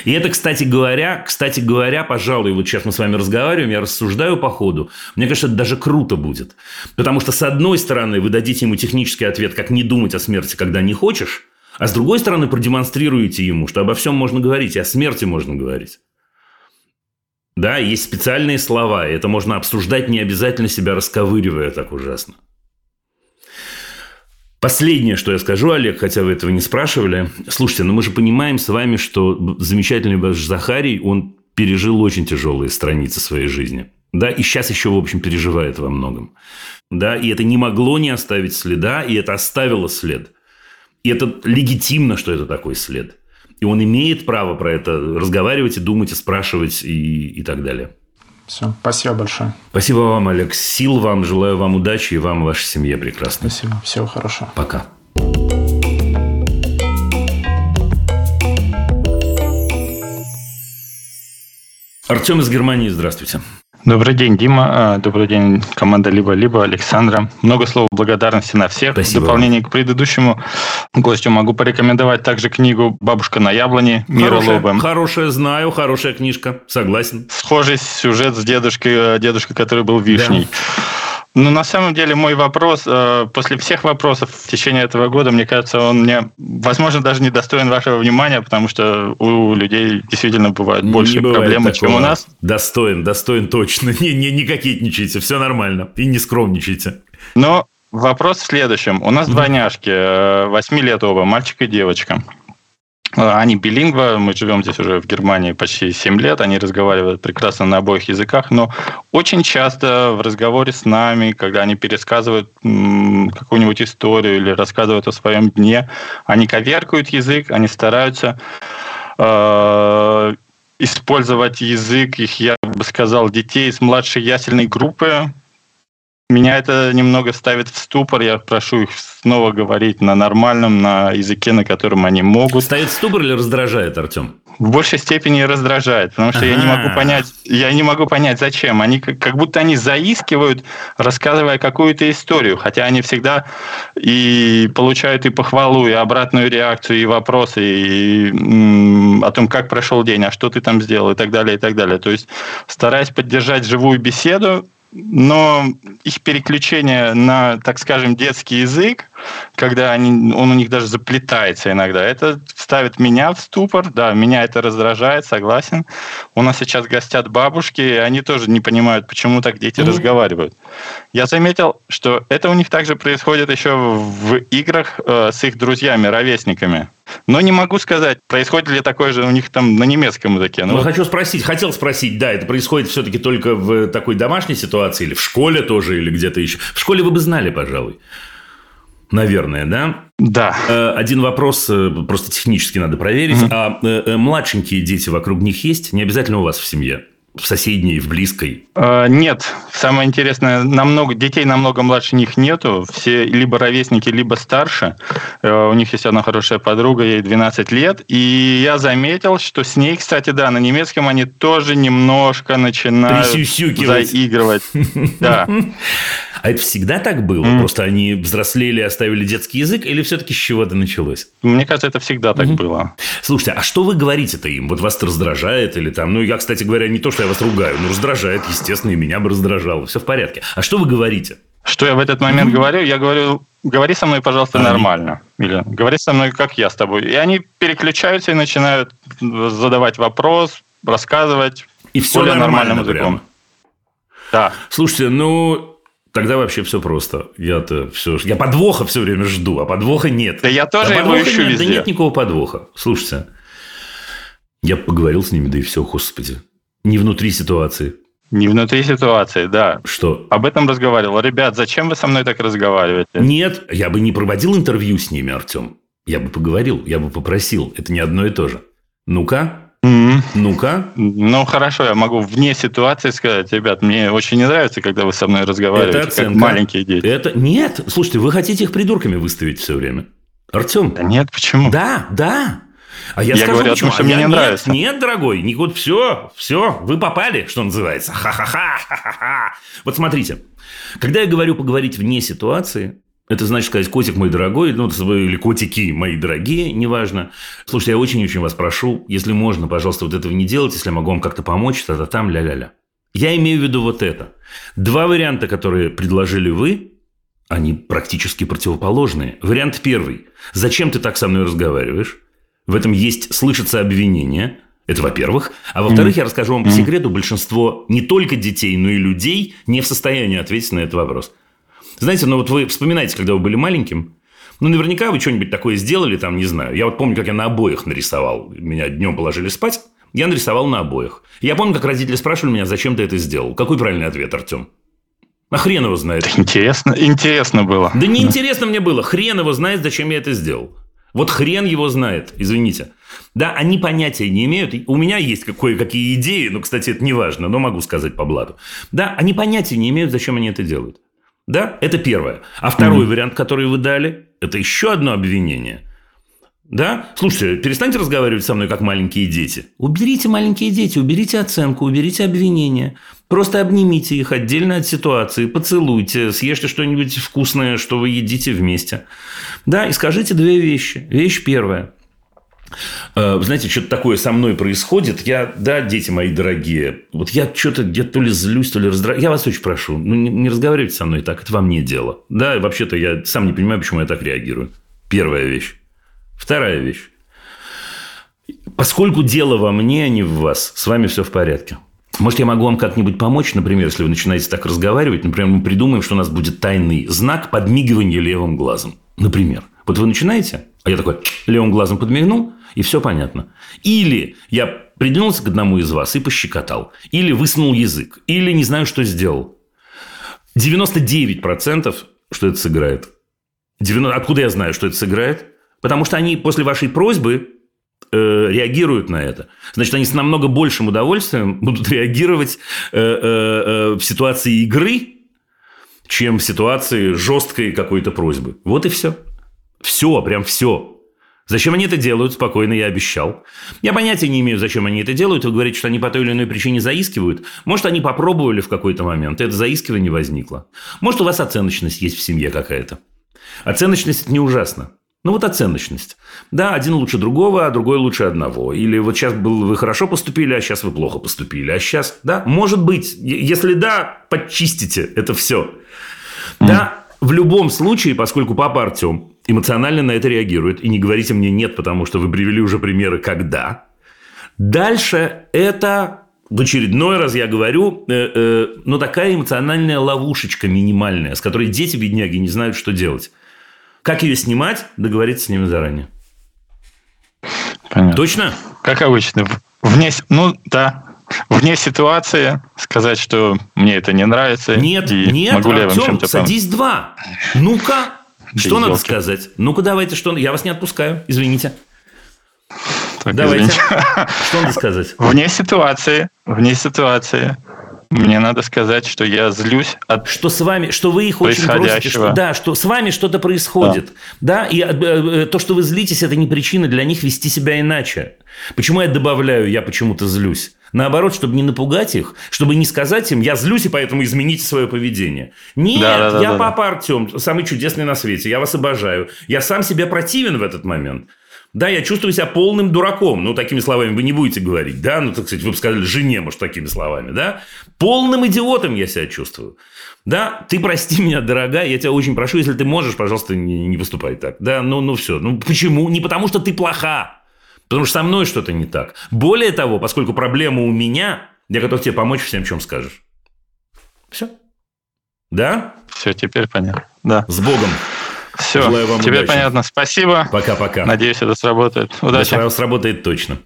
И это, кстати говоря, кстати говоря, пожалуй, вот сейчас мы с вами разговариваем, я рассуждаю по ходу. Мне кажется, это даже круто будет. Потому что, с одной стороны, вы дадите ему технический ответ, как не думать о смерти, когда не хочешь, а с другой стороны, продемонстрируете ему, что обо всем можно говорить, и о смерти можно говорить. Да, есть специальные слова, и это можно обсуждать, не обязательно себя расковыривая так ужасно. Последнее, что я скажу, Олег, хотя вы этого не спрашивали. Слушайте, ну мы же понимаем с вами, что замечательный ваш Захарий, он пережил очень тяжелые страницы своей жизни. Да, и сейчас еще, в общем, переживает во многом. Да, и это не могло не оставить следа, и это оставило след. И это легитимно, что это такой след. И он имеет право про это разговаривать и думать, и спрашивать, и, и так далее. Все, спасибо большое. Спасибо вам, Олег. Сил вам, желаю вам удачи и вам и вашей семье прекрасно. Спасибо, всего хорошего. Пока. Артем из Германии, здравствуйте. Добрый день, Дима. А, добрый день, команда Либо-Либо, Александра. Много слов благодарности на всех. Спасибо. В дополнение к предыдущему гостю могу порекомендовать также книгу «Бабушка на яблоне» Мира Хорошая, Лобы. хорошая, знаю, хорошая книжка. Согласен. Схожий сюжет с дедушкой, э, дедушкой, который был вишней. Ну, на самом деле, мой вопрос, э, после всех вопросов в течение этого года, мне кажется, он мне, возможно, даже не достоин вашего внимания, потому что у людей действительно бывают больше проблемы, чем у нас. Достоин, достоин точно. Не, не, не кокетничайте, все нормально. И не скромничайте. Но вопрос в следующем. У нас двойняшки, э, 8 лет оба, мальчик и девочка. Э, Они билингва, мы живем здесь уже в Германии почти 7 лет, они разговаривают прекрасно на обоих языках, но очень часто в разговоре с нами, когда они пересказывают какую-нибудь историю или рассказывают о своем дне, они коверкают язык, они стараются э, использовать язык их, я бы сказал, детей из младшей ясельной группы. Меня это немного ставит в ступор. Я прошу их снова говорить на нормальном, на языке, на котором они могут. Ставит в ступор или раздражает, Артем? В большей степени раздражает, потому что я не могу понять, я не могу понять, зачем. Они как, как будто они заискивают, рассказывая какую-то историю, хотя они всегда и получают и похвалу, и обратную реакцию, и вопросы, и м, о том, как прошел день, а что ты там сделал, и так далее, и так далее. То есть стараясь поддержать живую беседу, но их переключение на, так скажем, детский язык, когда они, он у них даже заплетается иногда, это ставит меня в ступор, да, меня это раздражает, согласен. У нас сейчас гостят бабушки, и они тоже не понимают, почему так дети Мгм. разговаривают. Я заметил, что это у них также происходит еще в играх э, с их друзьями, ровесниками. Но не могу сказать, происходит ли такое же у них там на немецком языке. Ну, Ну, вот хочу спросить, хотел спросить, да, это происходит все-таки только в такой домашней ситуации или в школе тоже, или где-то еще. В школе вы бы знали, пожалуй. Наверное, да? да. Э, Один вопрос, э, просто технически надо проверить. А э, э, младшенькие дети вокруг них есть? Не обязательно у вас в семье? В соседней, в близкой? Э, Нет, самое интересное, намного детей намного младше них нету, все либо ровесники, либо старше. Э, У них есть одна хорошая подруга, ей 12 лет, и я заметил, что с ней, кстати, да, на немецком они тоже немножко начинают заигрывать. Да. А это всегда так было? Мгм. Просто они взрослели оставили детский язык? Или все-таки с чего-то началось? Мне кажется, это всегда так Мгм. было. Слушайте, а что вы говорите-то им? Вот вас раздражает или там... Ну, я, кстати говоря, не то, что я вас ругаю, но раздражает, естественно, и меня бы раздражало. Все в порядке. А что вы говорите? Что я в этот момент говорю? Я говорю, говори со мной, пожалуйста, Они- нормально. Или говори со мной, как я с тобой. И они переключаются и начинают задавать вопрос, рассказывать И все более нормально нормальным языком. прямо. Да. Слушайте, ну... Тогда вообще все просто. Я-то все... Я подвоха все время жду, а подвоха нет. Да я тоже Да его ищу нет, Да везде. нет никакого подвоха. Слушайте, я поговорил с ними, да и все, господи. Не внутри ситуации. Не внутри ситуации, да. Что? Об этом разговаривал. Ребят, зачем вы со мной так разговариваете? Нет, я бы не проводил интервью с ними, Артем. Я бы поговорил, я бы попросил. Это не одно и то же. Ну-ка, М. ну-ка. Ну, хорошо, я могу вне ситуации сказать, ребят, мне очень не нравится, когда вы со мной разговариваете, Это как оценка. маленькие дети. Это... Нет, слушайте, вы хотите их придурками выставить все время. Артем, Да нет, почему? да, да. А я, Я скажу, говорю почему. что А мне я- не нет, нравится. Нет, дорогой, никуда, все, все, вы попали, что называется. Ха-ха-ха, ха-ха-ха. Вот смотрите, когда я говорю поговорить вне ситуации, это значит сказать, котик мой дорогой, ну, или котики мои дорогие, неважно. Слушайте, я очень-очень вас прошу, если можно, пожалуйста, вот этого не делать, если я могу вам как-то помочь, тогда там ля-ля-ля. Я имею в виду вот это. Два варианта, которые предложили вы, они практически противоположные. Вариант первый. Зачем ты так со мной разговариваешь? В этом есть слышится обвинение. Это во-первых. А во-вторых, я расскажу вам по секрету, большинство не только детей, но и людей не в состоянии ответить на этот вопрос. Знаете, ну вот вы вспоминаете, когда вы были маленьким, Ну, наверняка вы что-нибудь такое сделали, там, не знаю. Я вот помню, как я на обоях нарисовал. Меня днем положили спать, я нарисовал на обоях. Я помню, как родители спрашивали меня, зачем ты это сделал. Какой правильный ответ, Артем? А хрен его знает. Интересно, интересно было. Да не интересно мне было. Хрен его знает, зачем я это сделал. Вот хрен его знает, извините. Да, они понятия не имеют. У меня есть кое-какие идеи, но, кстати, это не важно, но могу сказать по блату. Да, они понятия не имеют, зачем они это делают. Да, это первое. А второй mm-hmm. вариант, который вы дали, это еще одно обвинение. Да? Слушайте, перестаньте разговаривать со мной, как маленькие дети. Уберите маленькие дети, уберите оценку, уберите обвинения. Просто обнимите их отдельно от ситуации, поцелуйте, съешьте что-нибудь вкусное, что вы едите вместе. Да, и скажите две вещи. Вещь первая. Э, знаете, что-то такое со мной происходит. Я, да, дети мои дорогие, вот я что-то где-то то ли злюсь, то ли раздражаюсь. Я вас очень прошу, ну, не, не разговаривайте со мной так, это вам не дело. Да, вообще-то я сам не понимаю, почему я так реагирую. Первая вещь. Вторая вещь. Поскольку дело во мне, а не в вас, с вами все в порядке. Может, я могу вам как-нибудь помочь, например, если вы начинаете так разговаривать, например, мы придумаем, что у нас будет тайный знак подмигивания левым глазом. Например. Вот вы начинаете, а я такой левым глазом подмигнул, и все понятно. Или я придвинулся к одному из вас и пощекотал. Или высунул язык. Или не знаю, что сделал. 99% что это сыграет. 90... Откуда я знаю, что это сыграет? Потому что они после вашей просьбы э, реагируют на это. Значит, они с намного большим удовольствием будут реагировать э, э, э, в ситуации игры, чем в ситуации жесткой какой-то просьбы. Вот и все. Все, прям все. Зачем они это делают? Спокойно, я обещал. Я понятия не имею, зачем они это делают. Вы говорите, что они по той или иной причине заискивают. Может, они попробовали в какой-то момент, и это заискивание возникло. Может, у вас оценочность есть в семье какая-то. Оценочность – это не ужасно. Ну, вот оценочность. Да, один лучше другого, а другой лучше одного. Или вот сейчас был, вы хорошо поступили, а сейчас вы плохо поступили. А сейчас, да, может быть, если да, подчистите это все. Да, в любом случае, поскольку папа Артем эмоционально на это реагирует. И не говорите мне нет, потому что вы привели уже примеры «когда». Дальше это в очередной раз я говорю, э, э, ну, такая эмоциональная ловушечка минимальная, с которой дети, бедняги, не знают, что делать. Как ее снимать, договориться с ними заранее. Понятно. Точно? Как обычно. Вне, ну, да. Вне ситуации сказать, что мне это не нравится. Нет, нет, могу ли я вам чем-то садись два. Ну-ка, что надо сказать? Ну-ка, давайте, что... Я вас не отпускаю, извините. Так, давайте. Извините. Что надо сказать? Вне ситуации, вне ситуации. Мне надо сказать, что я злюсь от что с вами, что вы их очень просите, что да, что с вами что-то происходит, да, да и э, э, то, что вы злитесь, это не причина для них вести себя иначе. Почему я добавляю, я почему-то злюсь? Наоборот, чтобы не напугать их, чтобы не сказать им, я злюсь, и поэтому измените свое поведение. Нет, да, да, я да, папа да. Артем, самый чудесный на свете, я вас обожаю. Я сам себе противен в этот момент. Да, я чувствую себя полным дураком. Ну, такими словами вы не будете говорить, да? Ну, так сказать, вы бы сказали жене, может, такими словами, да? Полным идиотом я себя чувствую. Да, ты прости меня, дорогая, я тебя очень прошу, если ты можешь, пожалуйста, не, не поступай так. Да, ну, ну все. Ну, почему? Не потому, что ты плоха. Потому что со мной что-то не так. Более того, поскольку проблема у меня, я готов тебе помочь всем, чем скажешь. Все. Да? Все, теперь понятно. Да. С Богом. Все, Желаю вам теперь удачи. понятно. Спасибо. Пока-пока. Надеюсь, это сработает. Удачи. Это сработает точно.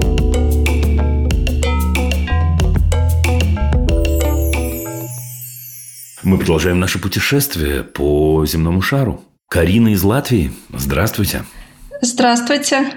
Мы продолжаем наше путешествие по земному шару. Карина из Латвии. Здравствуйте. Здравствуйте.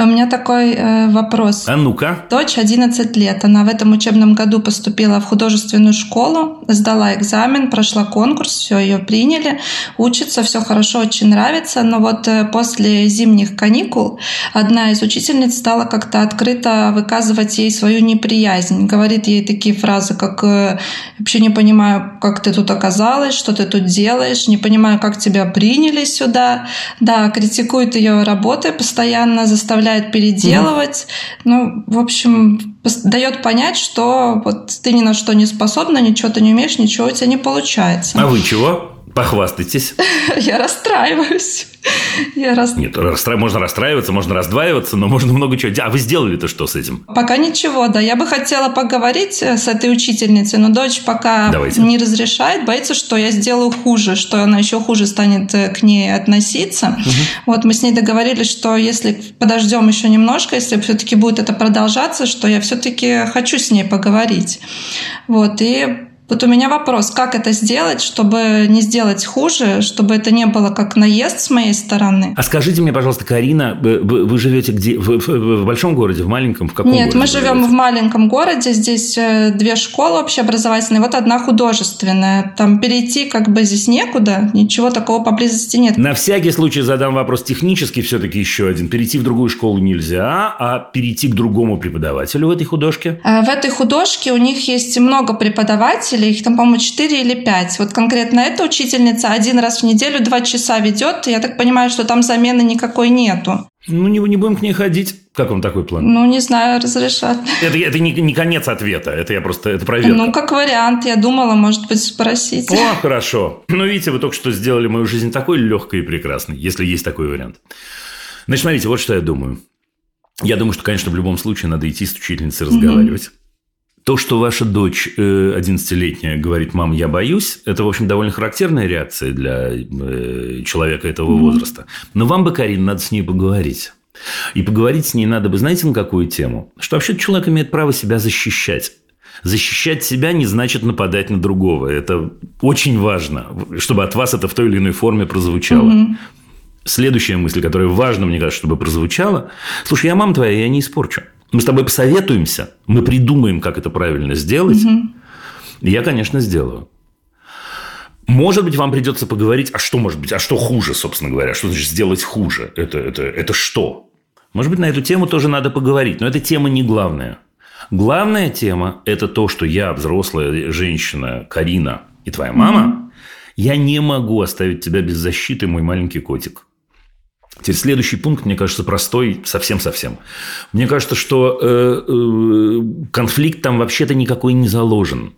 У меня такой э, вопрос. А ну-ка. Дочь 11 лет. Она в этом учебном году поступила в художественную школу, сдала экзамен, прошла конкурс, все, ее приняли, учится, все хорошо, очень нравится. Но вот э, после зимних каникул одна из учительниц стала как-то открыто выказывать ей свою неприязнь. Говорит ей такие фразы, как э, «вообще не понимаю, как ты тут оказалась, что ты тут делаешь, не понимаю, как тебя приняли сюда». Да, критикует ее работы постоянно, заставляет заставляет переделывать. Mm-hmm. Ну, в общем, дает понять, что вот ты ни на что не способна, ничего ты не умеешь, ничего у тебя не получается. А вы чего? Похвастайтесь. Я расстраиваюсь. Я рас... Нет, расстра... можно расстраиваться, можно раздваиваться, но можно много чего. А вы сделали-то что с этим? Пока ничего, да. Я бы хотела поговорить э, с этой учительницей, но дочь пока Давайте. не разрешает, боится, что я сделаю хуже, что она еще хуже станет э, к ней относиться. Вот мы с ней договорились, что если подождем еще немножко, если все-таки будет это продолжаться, что я все-таки хочу с ней поговорить. Вот, и вот у меня вопрос, как это сделать, чтобы не сделать хуже, чтобы это не было как наезд с моей стороны? А скажите мне, пожалуйста, Карина, вы, вы- живете где? В, в- в большом городе, в маленьком, в каком Нет, мы живем в маленьком городе, здесь э, две школы общеобразовательные, вот одна художественная. Там перейти как бы здесь некуда, ничего такого поблизости нет. На всякий случай задам вопрос технический все-таки еще один. Перейти в другую школу нельзя, а перейти к другому преподавателю в этой художке? Э, В этой художке у них есть много преподавателей, их там, по-моему, 4 или 5. Вот конкретно эта учительница один раз в неделю два часа ведет, я так понимаю, что там замены никакой нету. Ну, не, не будем к ней ходить. Как вам такой план? Ну, не знаю, разрешат. Это, это не, не конец ответа, это я просто, это проверка. Ну, как вариант, я думала, может быть, спросить. О, хорошо. Ну, видите, вы только что сделали мою жизнь такой легкой и прекрасной, если есть такой вариант. Значит, смотрите, вот что я думаю. Я думаю, что, конечно, в любом случае надо идти с учительницей разговаривать. То, что ваша дочь э, 11-летняя говорит, мам, я боюсь, это, в общем, довольно характерная реакция для э, человека этого возраста. Но вам бы, Карин, надо с ней поговорить. И поговорить с ней надо бы, знаете, на какую тему? Что вообще человек имеет право себя защищать. Защищать себя не значит нападать на другого. Это очень важно, чтобы от вас это в той или иной форме прозвучало. Следующая мысль, которая важна, мне кажется, чтобы прозвучала. Слушай, я мама твоя, я не испорчу. Мы с тобой посоветуемся, мы придумаем, как это правильно сделать. И я, конечно, сделаю. Может быть, вам придется поговорить, а что может быть, а что хуже, собственно говоря, что значит сделать хуже? Это, это, это что? Может быть, на эту тему тоже надо поговорить, но эта тема не главная. Главная тема – это то, что я, взрослая женщина, Карина и твоя мама, я не могу оставить тебя без защиты, мой маленький котик. Теперь следующий пункт, мне кажется, простой совсем-совсем. Мне кажется, что э, э, конфликт там вообще-то никакой не заложен.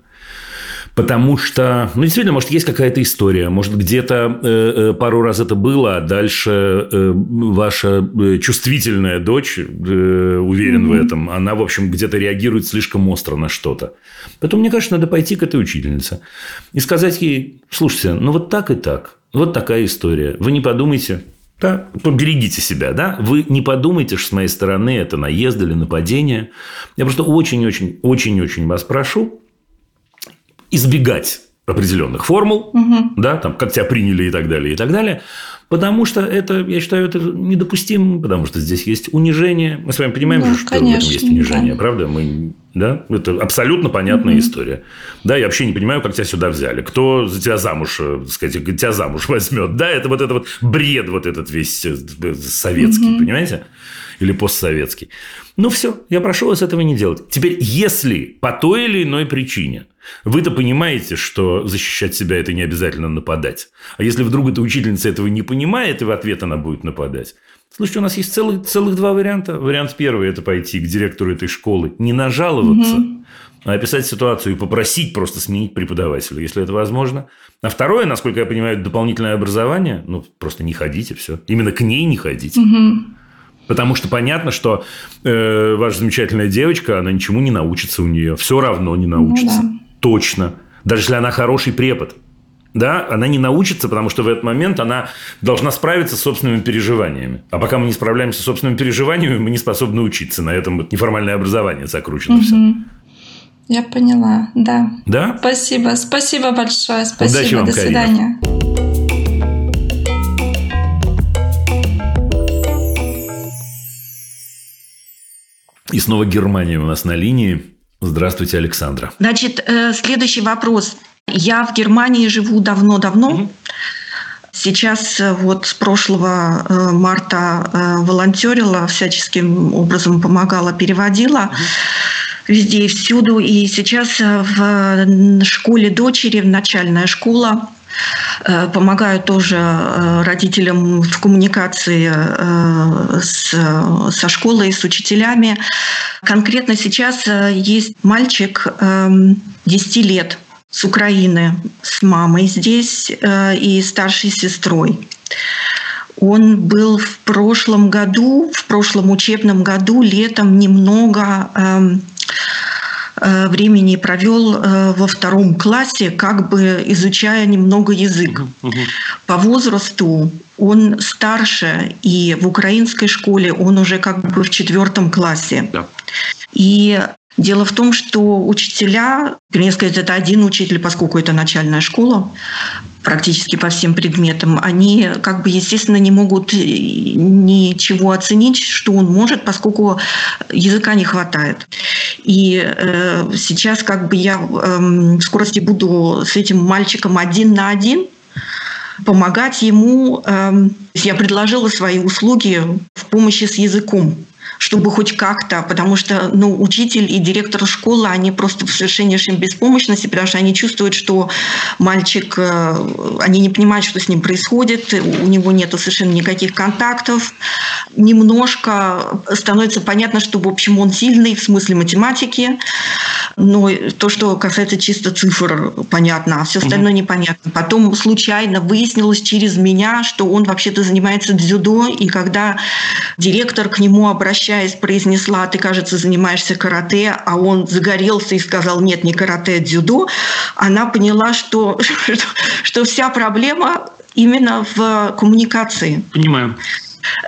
Потому что, ну, действительно, может, есть какая-то история, может, где-то э, э, пару раз это было, а дальше э, ваша э, чувствительная дочь, э, уверен в этом, она, в общем, где-то реагирует слишком остро на что-то. Поэтому, мне кажется, надо пойти к этой учительнице и сказать ей, слушайте, ну, вот так и так, вот такая история, вы не подумайте, да, поберегите себя, да? Вы не подумайте, что с моей стороны это наезд или нападение. Я просто очень-очень, очень-очень вас прошу избегать определенных формул, да, там, как тебя приняли и так далее, и так далее, потому что это, я считаю, это недопустимо, потому что здесь есть унижение. Мы с вами понимаем, Ну, же, что конечно, в этом есть унижение, да. правда? Мы, да, это абсолютно понятная история. Да, я вообще не понимаю, как тебя сюда взяли. Кто за тебя замуж, э, так сказать, тебя замуж возьмет? Да, это вот это вот бред вот этот весь э, советский, понимаете? Или постсоветский. Ну, все, я прошу вас этого не делать. Теперь, если по той или иной причине вы-то понимаете, что защищать себя – это не обязательно нападать. А если вдруг эта учительница этого не понимает, и в ответ она будет нападать, Слушайте, у нас есть целых, целых два варианта. Вариант первый – это пойти к директору этой школы, не нажаловаться, а описать ситуацию и попросить просто сменить преподавателя, если это возможно. А второе, насколько я понимаю, дополнительное образование. Ну, просто не ходите, все. Именно к ней не ходите. Потому что понятно, что э, ваша замечательная девочка, она ничему не научится у нее. Все равно не научится. да. Точно. Даже если она хороший препод. Да, она не научится, потому что в этот момент она должна справиться с собственными переживаниями. А пока мы не справляемся с собственными переживаниями, мы не способны учиться. На этом вот неформальное образование закручено все. Я поняла, да. Да? Спасибо, спасибо большое, спасибо, Удачи вам, до Карина. свидания. И снова Германия у нас на линии. Здравствуйте, Александра. Значит, э, следующий вопрос. Я в Германии живу давно-давно. Сейчас э, вот с прошлого э, марта волонтерила, всяческим образом помогала, переводила везде и всюду. И сейчас в школе дочери, начальная школа, помогаю тоже э, родителям в коммуникации э, с, со школой, с учителями. Конкретно сейчас э, есть мальчик эм, 10 лет с Украины, с мамой здесь э, и старшей сестрой. Он был в прошлом году, в прошлом учебном году, летом немного эм, э, времени провел э, во втором классе, как бы изучая немного язык. По возрасту он старше, и в украинской школе он уже как бы в четвертом классе. Да. И Дело в том, что учителя, вернее сказать, это один учитель, поскольку это начальная школа, практически по всем предметам, они как бы, естественно, не могут ничего оценить, что он может, поскольку языка не хватает. И э, сейчас как бы я э, в скорости буду с этим мальчиком один на один помогать ему. Э, я предложила свои услуги в помощи с языком чтобы хоть как-то, потому что ну, учитель и директор школы, они просто в совершеннейшей беспомощности, потому что они чувствуют, что мальчик, э, они не понимают, что с ним происходит, у него нет совершенно никаких контактов. Немножко становится понятно, что, в общем, он сильный в смысле математики, но то, что касается чисто цифр, понятно, а все остальное непонятно. Потом случайно выяснилось через меня, что он вообще-то занимается дзюдо, и когда директор к нему обращается, обращаясь, произнесла, ты, кажется, занимаешься карате, а он загорелся и сказал, нет, не карате, а дзюдо, она поняла, что, что, что вся проблема именно в коммуникации. Понимаю.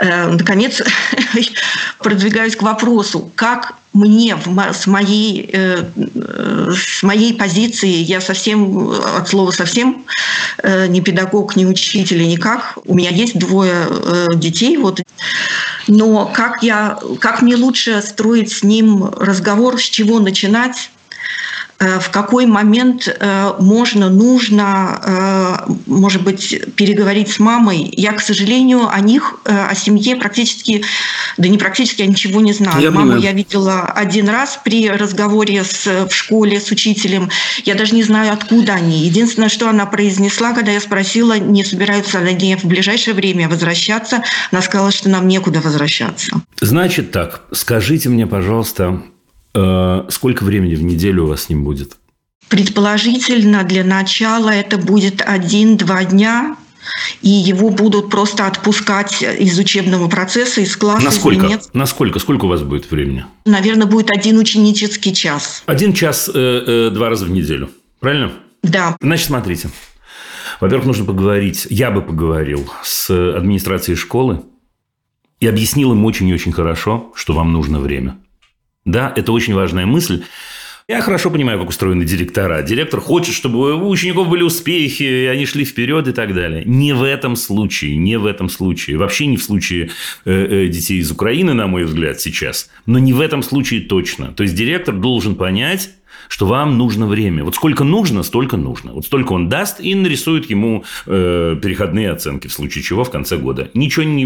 Э, наконец, продвигаюсь к вопросу, как мне с моей, э, с моей позиции, я совсем, от слова совсем, э, не педагог, не учитель, никак. У меня есть двое детей, вот. Но как, я, как мне лучше строить с ним разговор, с чего начинать, Э, в какой момент э, можно, нужно, э, может быть, переговорить с мамой. Я, к сожалению, о них, о семье практически, да не практически, я ничего не знаю. Я Маму понимаю. я видела один раз при разговоре с, в школе с учителем. Я даже не знаю, откуда они. Единственное, что она произнесла, когда я спросила, не собираются они в ближайшее время возвращаться, она сказала, что нам некуда возвращаться. Значит так, скажите мне, пожалуйста, Э, сколько времени в неделю у вас с ним будет? Предположительно, для начала это будет один-два дня, и его будут просто отпускать из учебного процесса, из класса. Насколько? Из Насколько? Сколько у вас будет времени? Наверное, будет один ученический час. Один час э, э, два раза в неделю. Правильно? Да. Значит, смотрите. Во-первых, нужно поговорить, я бы поговорил с администрацией школы и объяснил им очень и очень хорошо, что вам нужно время. Да, это очень важная мысль. Я хорошо понимаю, как устроены директора. Директор хочет, чтобы у учеников были успехи, и они шли вперед и так далее. Не в этом случае, не в этом случае. Вообще не в случае э, э, детей из Украины, на мой взгляд, сейчас. Но не в этом случае точно. То есть, директор должен понять, что вам нужно время. Вот сколько нужно, столько нужно. Вот столько он даст и нарисует ему э, переходные оценки, в случае чего в конце года. Ничего не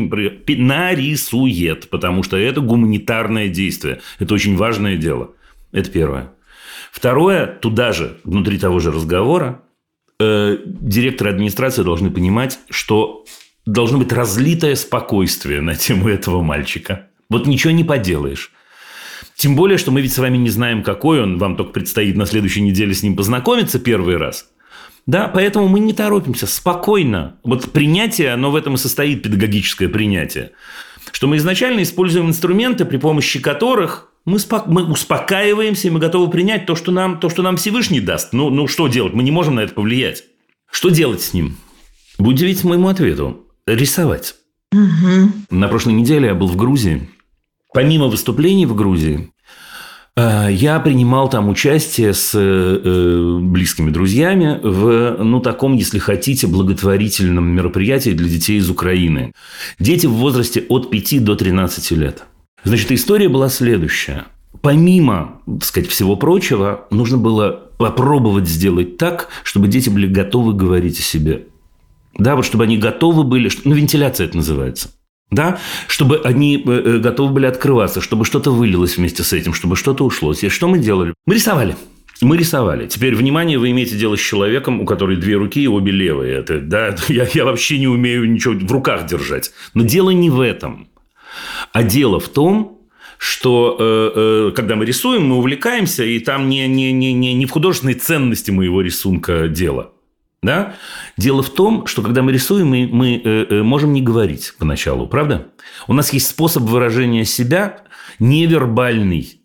нарисует, потому что это гуманитарное действие. Это очень важное дело. Это первое. Второе, туда же, внутри того же разговора, э, директоры администрации должны понимать, что должно быть разлитое спокойствие на тему этого мальчика. Вот ничего не поделаешь. Тем более, что мы ведь с вами не знаем, какой он. Вам только предстоит на следующей неделе с ним познакомиться первый раз. Да, поэтому мы не торопимся, спокойно. Вот принятие, оно в этом и состоит, педагогическое принятие. Что мы изначально используем инструменты, при помощи которых мы, спок- мы успокаиваемся, и мы готовы принять то, что нам, то, что нам Всевышний даст. Ну, ну, что делать? Мы не можем на это повлиять. Что делать с ним? Вы удивитесь моему ответу. Рисовать. Угу. На прошлой неделе я был в Грузии. Помимо выступлений в Грузии, э, я принимал там участие с э, близкими друзьями в, ну, таком, если хотите, благотворительном мероприятии для детей из Украины. Дети в возрасте от 5 до 13 лет. Значит, история была следующая. Помимо, так сказать, всего прочего, нужно было попробовать сделать так, чтобы дети были готовы говорить о себе. Да, вот чтобы они готовы были, ну, вентиляция это называется. Да? Чтобы они э, э, готовы были открываться, чтобы что-то вылилось вместе с этим, чтобы что-то ушло. И что мы делали? Мы рисовали. Мы рисовали. Теперь, внимание, вы имеете дело с человеком, у которой две руки и обе левые. Это, да, я, я вообще не умею ничего в руках держать. Но дело не в этом. А дело в том, что э, э, когда мы рисуем, мы увлекаемся, и там не, не, не, не, не в художественной ценности моего рисунка дело. Да? Дело в том, что когда мы рисуем, мы, мы э, э, можем не говорить поначалу, правда? У нас есть способ выражения себя невербальный.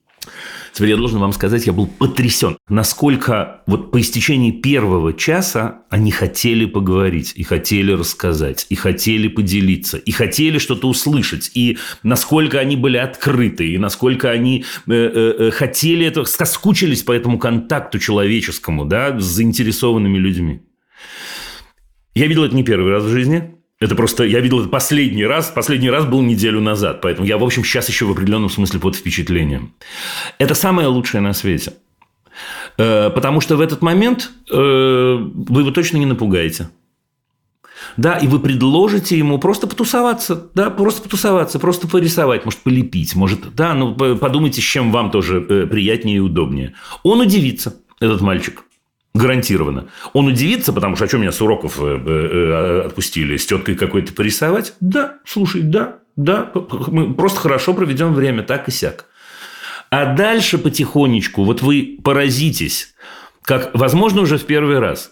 Теперь я должен вам сказать, я был потрясен, насколько вот по истечении первого часа они хотели поговорить, и хотели рассказать, и хотели поделиться, и хотели что-то услышать, и насколько они были открыты, и насколько они э, э, э хотели это, соскучились по этому контакту человеческому, да, с заинтересованными людьми. Я видел это не первый раз в жизни. Это просто, я видел это последний раз, последний раз был неделю назад, поэтому я, в общем, сейчас еще в определенном смысле под впечатлением. Это самое лучшее на свете. Э, потому что в этот момент э, вы его точно не напугаете. Да, и вы предложите ему просто потусоваться, да, просто потусоваться, просто порисовать, может, полепить, может, да, ну, подумайте, с чем вам тоже э, приятнее и удобнее. Он удивится, этот мальчик. Гарантированно. Он удивится, потому что, а что меня с уроков э, э, э, отпустили? С теткой какой-то порисовать? Да, слушай, да, да. Мы просто хорошо проведем время, так и сяк. А дальше потихонечку, вот вы поразитесь, как, возможно, уже в первый раз,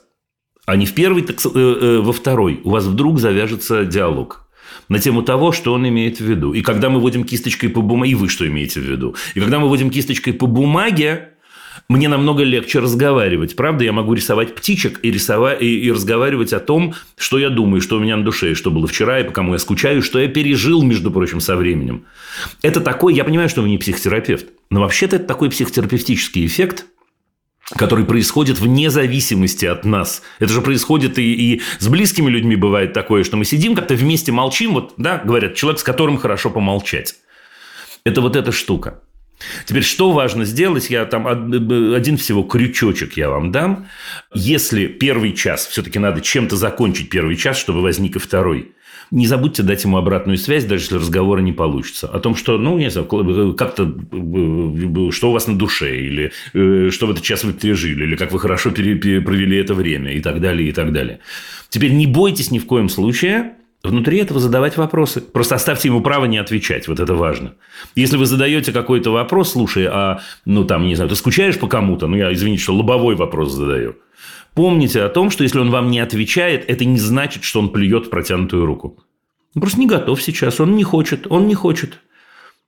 а не в первый, так во второй, у вас вдруг завяжется диалог на тему того, что он имеет в виду. И когда мы водим кисточкой по бумаге, и вы что имеете в виду? И когда мы водим кисточкой по бумаге, мне намного легче разговаривать. Правда, я могу рисовать птичек и, рисовать, и, и разговаривать о том, что я думаю, что у меня на душе, и что было вчера, и по кому я скучаю, что я пережил, между прочим, со временем. Это такой, я понимаю, что вы не психотерапевт, но вообще-то это такой психотерапевтический эффект, который происходит вне зависимости от нас. Это же происходит и, и с близкими людьми бывает такое, что мы сидим как-то вместе молчим, вот, да, говорят, человек, с которым хорошо помолчать. Это вот эта штука. Теперь, что важно сделать? Я там один всего крючочек я вам дам. Если первый час, все-таки надо чем-то закончить первый час, чтобы возник и второй. Не забудьте дать ему обратную связь, даже если разговора не получится. О том, что, ну, не знаю, как-то, что у вас на душе, или э, что в этот час вы пережили, или как вы хорошо провели это время, и так далее, и так далее. Теперь не бойтесь ни в коем случае внутри этого задавать вопросы. Просто оставьте ему право не отвечать. Вот это важно. Если вы задаете какой-то вопрос, слушай, а, ну, там, не знаю, ты скучаешь по кому-то? Ну, я, извините, что лобовой вопрос задаю. Помните о том, что если он вам не отвечает, это не значит, что он плюет протянутую руку. Он просто не готов сейчас, он не хочет, он не хочет.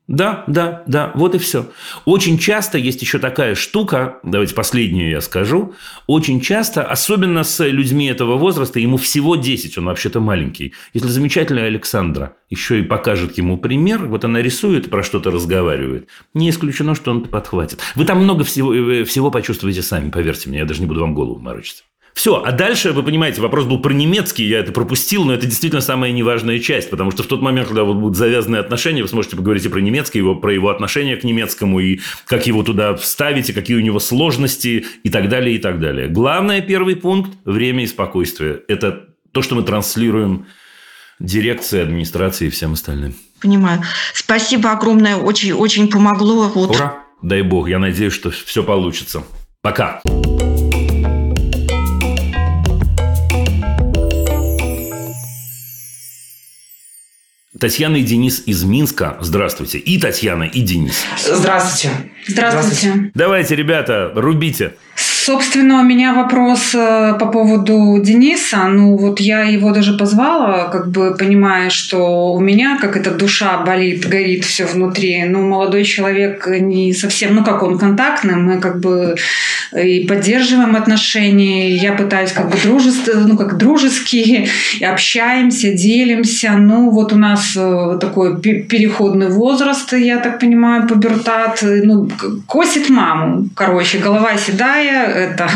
Да, да, да, вот и все. Очень часто есть еще такая штука, давайте последнюю я скажу, очень часто, особенно с людьми этого возраста, ему всего 10, он вообще-то маленький. Если замечательная Александра еще и покажет ему пример, вот она рисует, про что-то разговаривает, не исключено, что он подхватит. Вы там много всего, э, всего почувствуете сами, поверьте мне, я даже не буду вам голову морочить. Все, а дальше, вы понимаете, вопрос был про немецкий, я это пропустил, но это действительно самая неважная часть, потому что в тот момент, когда вот будут завязаны отношения, вы сможете поговорить и про немецкий, его, про его отношение к немецкому, и как его туда вставить, и какие у него сложности, и так далее, и так далее. Главное, первый пункт – время и спокойствие. Это то, что мы транслируем дирекции, администрации и всем остальным. Понимаю. Спасибо огромное, очень, очень помогло. Вот. Ура! Дай бог, я надеюсь, что все получится. Пока. Татьяна и Денис из Минска. Здравствуйте. И Татьяна, и Денис. Здравствуйте. Здравствуйте. Здравствуйте. Давайте, ребята, рубите. Собственно, у меня вопрос э, по поводу Дениса. Ну, вот я его даже позвала, как бы понимая, что у меня, как эта душа болит, горит все внутри. Ну, молодой человек не совсем, ну, как он контактный, мы как бы и поддерживаем отношения. Я пытаюсь как бы дружество, ну, как дружеские, и общаемся, делимся. Ну, вот у нас э, такой переходный возраст, я так понимаю, пубертат. Ну, косит маму, короче, голова седая, это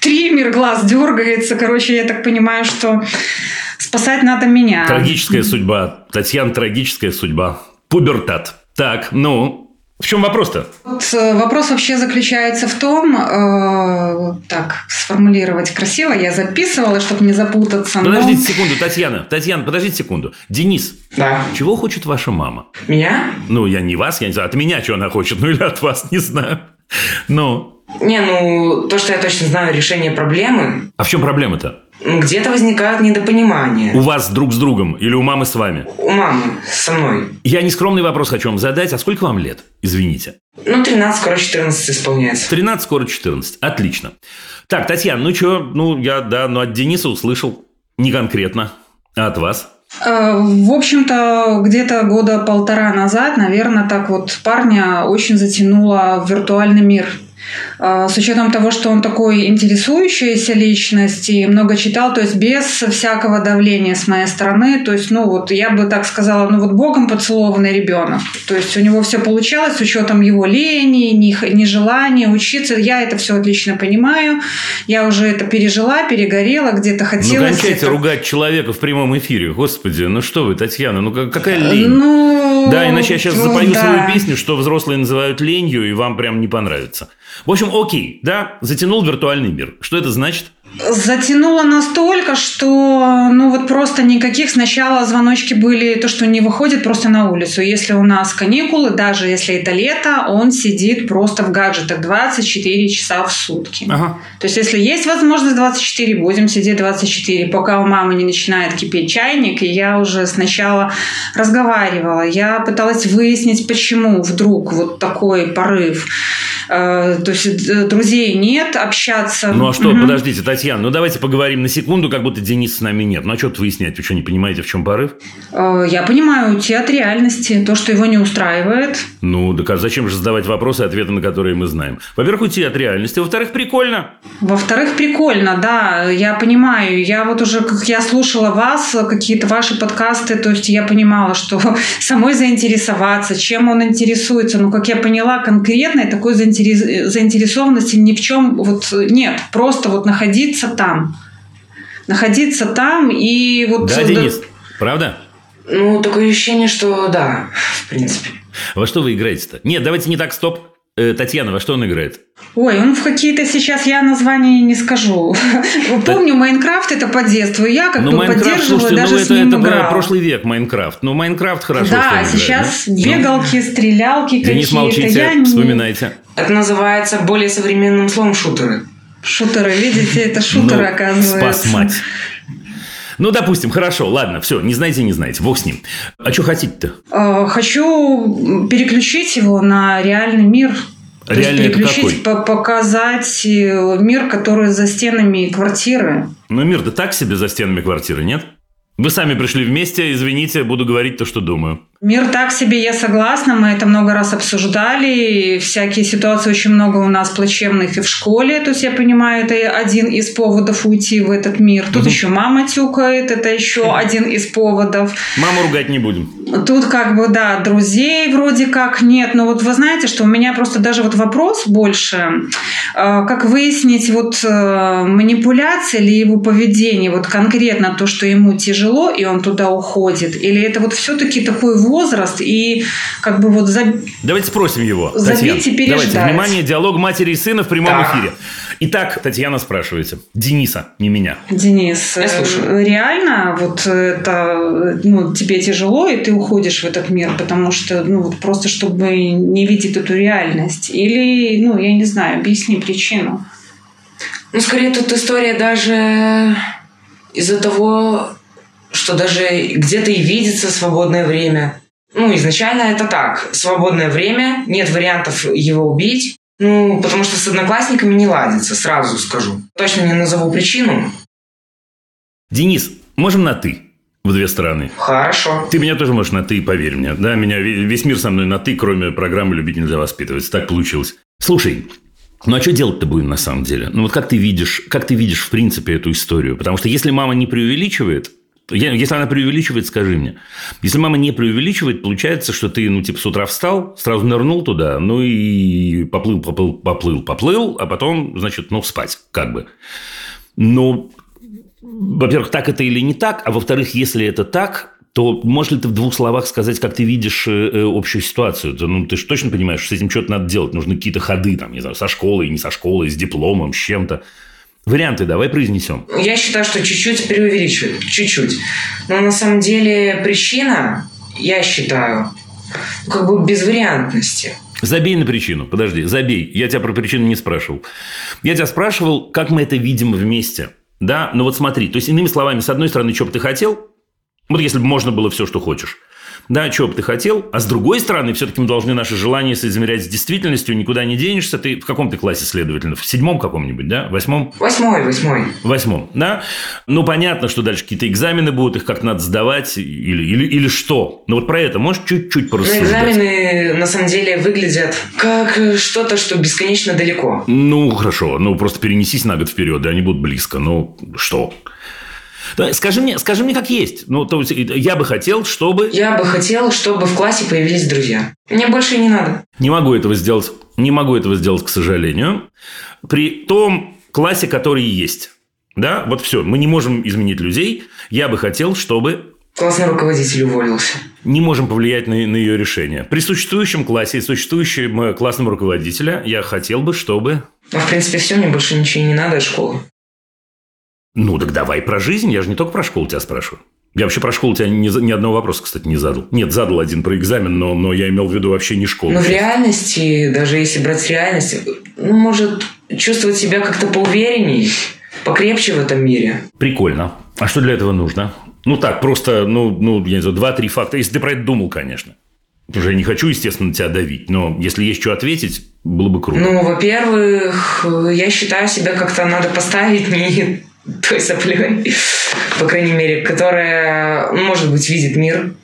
триммер, глаз дергается. Короче, я так понимаю, что спасать надо меня. Трагическая судьба. Татьяна, трагическая судьба. Пубертат. Так, ну, в чем вопрос-то? Вот э, вопрос вообще заключается в том, э, так сформулировать красиво, я записывала, чтобы не запутаться. Подождите но... секунду, Татьяна, Татьяна, подождите секунду. Денис, да. чего хочет ваша мама? Меня? Ну, я не вас, я не знаю, от меня что она хочет, ну или от вас, не знаю. Ну. Не, ну, то, что я точно знаю, решение проблемы. А в чем проблема-то? Где-то возникают недопонимания. У вас друг с другом или у мамы с вами? У мамы со мной. Я нескромный вопрос хочу вам задать. А сколько вам лет? Извините. Ну, 13, скоро 14 исполняется. 13, скоро 14. Отлично. Так, Татьяна, ну что, ну я, да, ну от Дениса услышал. Не конкретно. А от вас? Э, В общем-то, где-то года полтора назад, наверное, так вот парня очень затянуло в виртуальный мир. Э, С учетом того, что он такой интересующаяся личность и много читал, то есть без всякого давления с моей стороны, то есть, ну вот я бы так сказала, ну вот богом поцелованный ребенок. То есть у него все получалось с учетом его лени, нежелания учиться. Я это все отлично понимаю. Я уже это пережила, перегорела, где-то Ну, хотелось... кончайте это- ругать человека в прямом эфире. Господи, ну что вы, Татьяна, ну как- какая лень? Ну, Да, иначе я сейчас ну, запою да. свою песню, что взрослые называют ленью, и вам прям не понравится. В общем, окей, да, затянул виртуальный мир. Что это значит? Затянуло настолько, что ну вот просто никаких сначала звоночки были, то, что не выходит просто на улицу. Если у нас каникулы, даже если это лето, он сидит просто в гаджетах 24 часа в сутки. Ага. То есть, если есть возможность 24, будем сидеть 24, пока у мамы не начинает кипеть чайник. И я уже сначала разговаривала, я пыталась выяснить, почему вдруг вот такой порыв. Э, То есть, э, друзей нет, общаться... Ну а что, Мгм. подождите, Татьяна, ну давайте поговорим на секунду, как будто Денис с нами нет. Ну а что выяснять? Вы что, не понимаете, в чем порыв? Э, Я понимаю, уйти от реальности, то, что его не устраивает. Ну, так а зачем же задавать вопросы, ответы на которые мы знаем? Во-первых, уйти от реальности. Во-вторых, прикольно. Во-вторых, прикольно, да, я понимаю. Я вот уже, как я слушала вас, какие-то ваши подкасты, то есть я понимала, что самой заинтересоваться, чем он интересуется. Ну, как я поняла, конкретной такой заинтерес- заинтересованности ни в чем вот нет. Просто вот находиться там. Находиться там и вот... Да, Денис? Правда? Ну, такое ощущение, что да, в принципе. Во что вы играете-то? Нет, давайте не так, стоп. Э, Татьяна, во что он играет? Ой, он в какие-то сейчас я названия не скажу. Помню, Minecraft это по детству. Я как ну, бы Minecraft, поддерживаю, слушайте, даже ну с это, ним играла. прошлый век, Minecraft. Ну, Minecraft хорошо, Да, сейчас? Ну, бегалки, стрелялки Денис, какие-то. молчите, Я не- вспоминайте. Это называется более современным словом шутеры. Шутеры, видите, это шутеры, Ну, оказывается. Спас мать. Ну, допустим, хорошо, ладно, все, не знаете, не знаете, бог с ним. А что хотите-то? Э, Хочу переключить его на реальный мир. То есть Реальный это переключить, по- показать э, мир, который за стенами квартиры. Ну, мир-то так себе за стенами квартиры, нет? Вы сами пришли вместе, извините, буду говорить то, что думаю. Мир так себе, я согласна, мы это много раз обсуждали, и всякие ситуации очень много у нас плачевных и в школе, то есть я понимаю, это один из поводов уйти в этот мир. Тут Мгм. еще мама тюкает, это еще один из поводов. Маму ругать не будем. Тут как бы, да, друзей вроде как нет, но вот вы знаете, что у меня просто даже вот вопрос больше, э, как выяснить вот э, манипуляция или его поведение, вот конкретно то, что ему тяжело, и он туда уходит, или это вот все-таки такой возраст, и как бы вот за- Давайте спросим его. Забить Татьяна, и переждать. Давайте, внимание, диалог матери и сына в прямом Так. эфире. Итак, Татьяна спрашиваете. Дениса, не меня. Денис, Я э, слушаю. реально вот это, ну, тебе тяжело, и ты уходишь в этот мир, потому что, ну, вот просто чтобы не видеть эту реальность? Или, ну, я не знаю, объясни причину. Ну, скорее, тут история даже из-за того, что даже где-то и видится свободное время. Ну, изначально это так. Свободное время, нет вариантов его убить. Ну, потому что с одноклассниками не ладится, сразу скажу. Точно не назову причину. Денис, можем на «ты» в две стороны? Хорошо. Ты меня тоже можешь на «ты», поверь мне. Да, меня ве- весь мир со мной на «ты», кроме программы «Любить нельзя воспитывать». Так получилось. Слушай, ну а что делать-то будем на самом деле? Ну вот как ты видишь, как ты видишь в принципе эту историю? Потому что если мама не преувеличивает, если она преувеличивает, скажи мне. Если мама не преувеличивает, получается, что ты, ну, типа, с утра встал, сразу нырнул туда, ну, и поплыл, поплыл, поплыл, поплыл, а потом, значит, ну, спать, как бы. Ну, во-первых, так это или не так, а во-вторых, если это так, то можешь ли ты в двух словах сказать, как ты видишь э, э, общую ситуацию? Ну, ты же точно понимаешь, что с этим что-то надо делать. Нужны какие-то ходы, там, не знаю, со школой, не со школой, с дипломом, с чем-то. Варианты давай произнесем. Я считаю, что чуть-чуть преувеличивает. Чуть-чуть. Но на самом деле причина, я считаю, как бы безвариантности. Забей на причину. Подожди, забей. Я тебя про причину не спрашивал. Я тебя спрашивал, как мы это видим вместе. Да, но вот смотри, то есть, иными словами, с одной стороны, что бы ты хотел, вот если бы можно было все, что хочешь. Да, что бы ты хотел, а с другой стороны, все-таки мы должны наши желания соизмерять с действительностью, никуда не денешься. Ты в каком ты классе, следовательно? В седьмом каком-нибудь, да? Восьмом? Восьмой, восьмой. Восьмом, да? Ну, понятно, что дальше какие-то экзамены будут, их как-то надо сдавать или, или, или что. Но вот про это можешь чуть-чуть Но порассуждать? экзамены на самом деле выглядят как что-то, что бесконечно далеко. Ну, хорошо. Ну, просто перенесись на год вперед, и они будут близко. Ну, что? Скажи мне, скажи мне, как есть. Ну, то есть, я бы хотел, чтобы... Я бы хотел, чтобы в классе появились друзья. Мне больше не надо. Не могу этого сделать. Не могу этого сделать, к сожалению. При том классе, который есть. Да, вот все. Мы не можем изменить людей. Я бы хотел, чтобы Классный руководитель уволился. не можем повлиять на, на ее решение. При существующем классе и существующем э, классном руководителя я хотел бы, чтобы... Но, в принципе, все, мне больше ничего не надо от школы. Ну, так давай про жизнь. Я же не только про школу тебя спрашиваю. Я вообще про школу тебя ни, ни одного вопроса, кстати, не задал. Нет, задал один про экзамен, но, но я имел в виду вообще не школу. Но в реальности, даже если брать реальность, ну, может чувствовать себя как-то поуверенней, покрепче в этом мире. Прикольно. А что для этого нужно? Ну так, просто, ну, ну я не знаю, два-три факта. Если ты про это думал, конечно. Я не хочу, естественно, тебя давить. Но если есть что ответить, было бы круто. Ну, во-первых, я считаю себя как-то надо поставить не той соплей, по крайней мере, которая, ну, может быть, видит мир.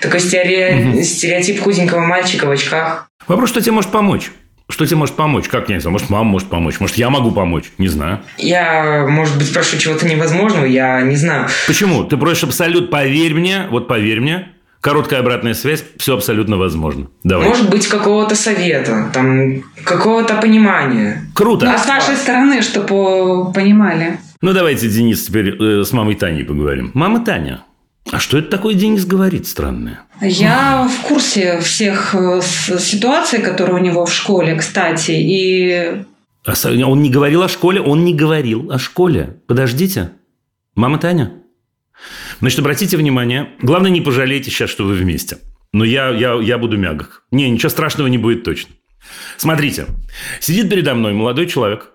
Такой стере- стереотип худенького мальчика в очках. Вопрос, что тебе может помочь? Что тебе может помочь? Как, я не знаю, может, мама может помочь? Может, я могу помочь? Не знаю. Я, может быть, прошу чего-то невозможного, я не знаю. Почему? Ты просишь абсолют, поверь мне, вот поверь мне, короткая обратная связь, все абсолютно возможно. Давай. Может быть, какого-то совета, там, какого-то понимания. Круто. А с вашей стороны, чтобы понимали. Ну, давайте, Денис, теперь э, с мамой Таней поговорим. Мама Таня, а что это такое Денис говорит странное? Я в курсе всех э, ситуаций, которые у него в школе, кстати, и А Он не говорил о школе, он не говорил о школе. Подождите. Мама Таня. Значит, обратите внимание. Главное, не пожалейте сейчас, что вы вместе. Но я, я, я буду мягок. Не, ничего страшного не будет точно. Смотрите. Сидит передо мной молодой человек,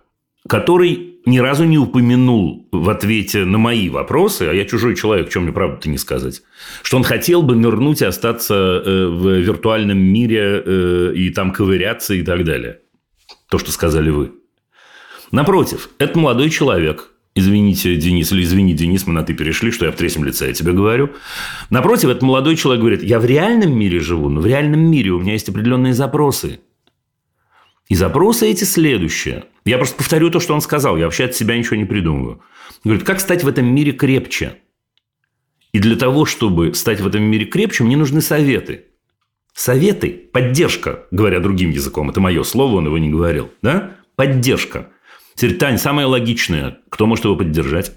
который ни разу не упомянул в ответе на мои вопросы, а я чужой человек, чем мне правду-то не сказать, что он хотел бы нырнуть и остаться э, в виртуальном мире э, и там ковыряться и так далее. То, что сказали вы. Напротив, это молодой человек. Извините, Денис, или извини, Денис, мы на «ты» перешли, что я в третьем лице я тебе говорю. Напротив, этот молодой человек говорит, я в реальном мире живу, но в реальном мире у меня есть определенные запросы. И запросы эти следующие. Я просто повторю то, что он сказал. Я вообще от себя ничего не придумываю. Говорит, как стать в этом мире крепче? И для того, чтобы стать в этом мире крепче, мне нужны советы. Советы, поддержка, говоря другим языком. Это мое слово, он его не говорил. Да? Поддержка. Теперь, Тань, самое логичное. Кто может его поддержать?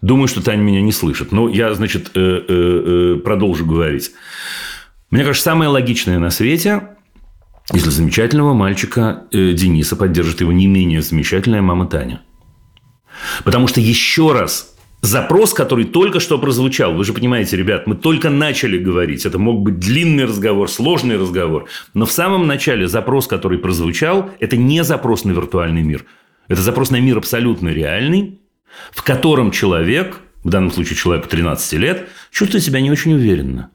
Думаю, что Таня меня не слышит. Но я, значит, э, э, э, продолжу говорить. Мне кажется, самое логичное на свете, если замечательного мальчика э, Дениса поддержит его не менее замечательная мама Таня. Потому что еще раз запрос, который только что прозвучал, вы же понимаете, ребят, мы только начали говорить, это мог быть длинный разговор, сложный разговор, но в самом начале запрос, который прозвучал, это не запрос на виртуальный мир, это запрос на мир абсолютно реальный, в котором человек, в данном случае человек 13 лет, чувствует себя не очень уверенно,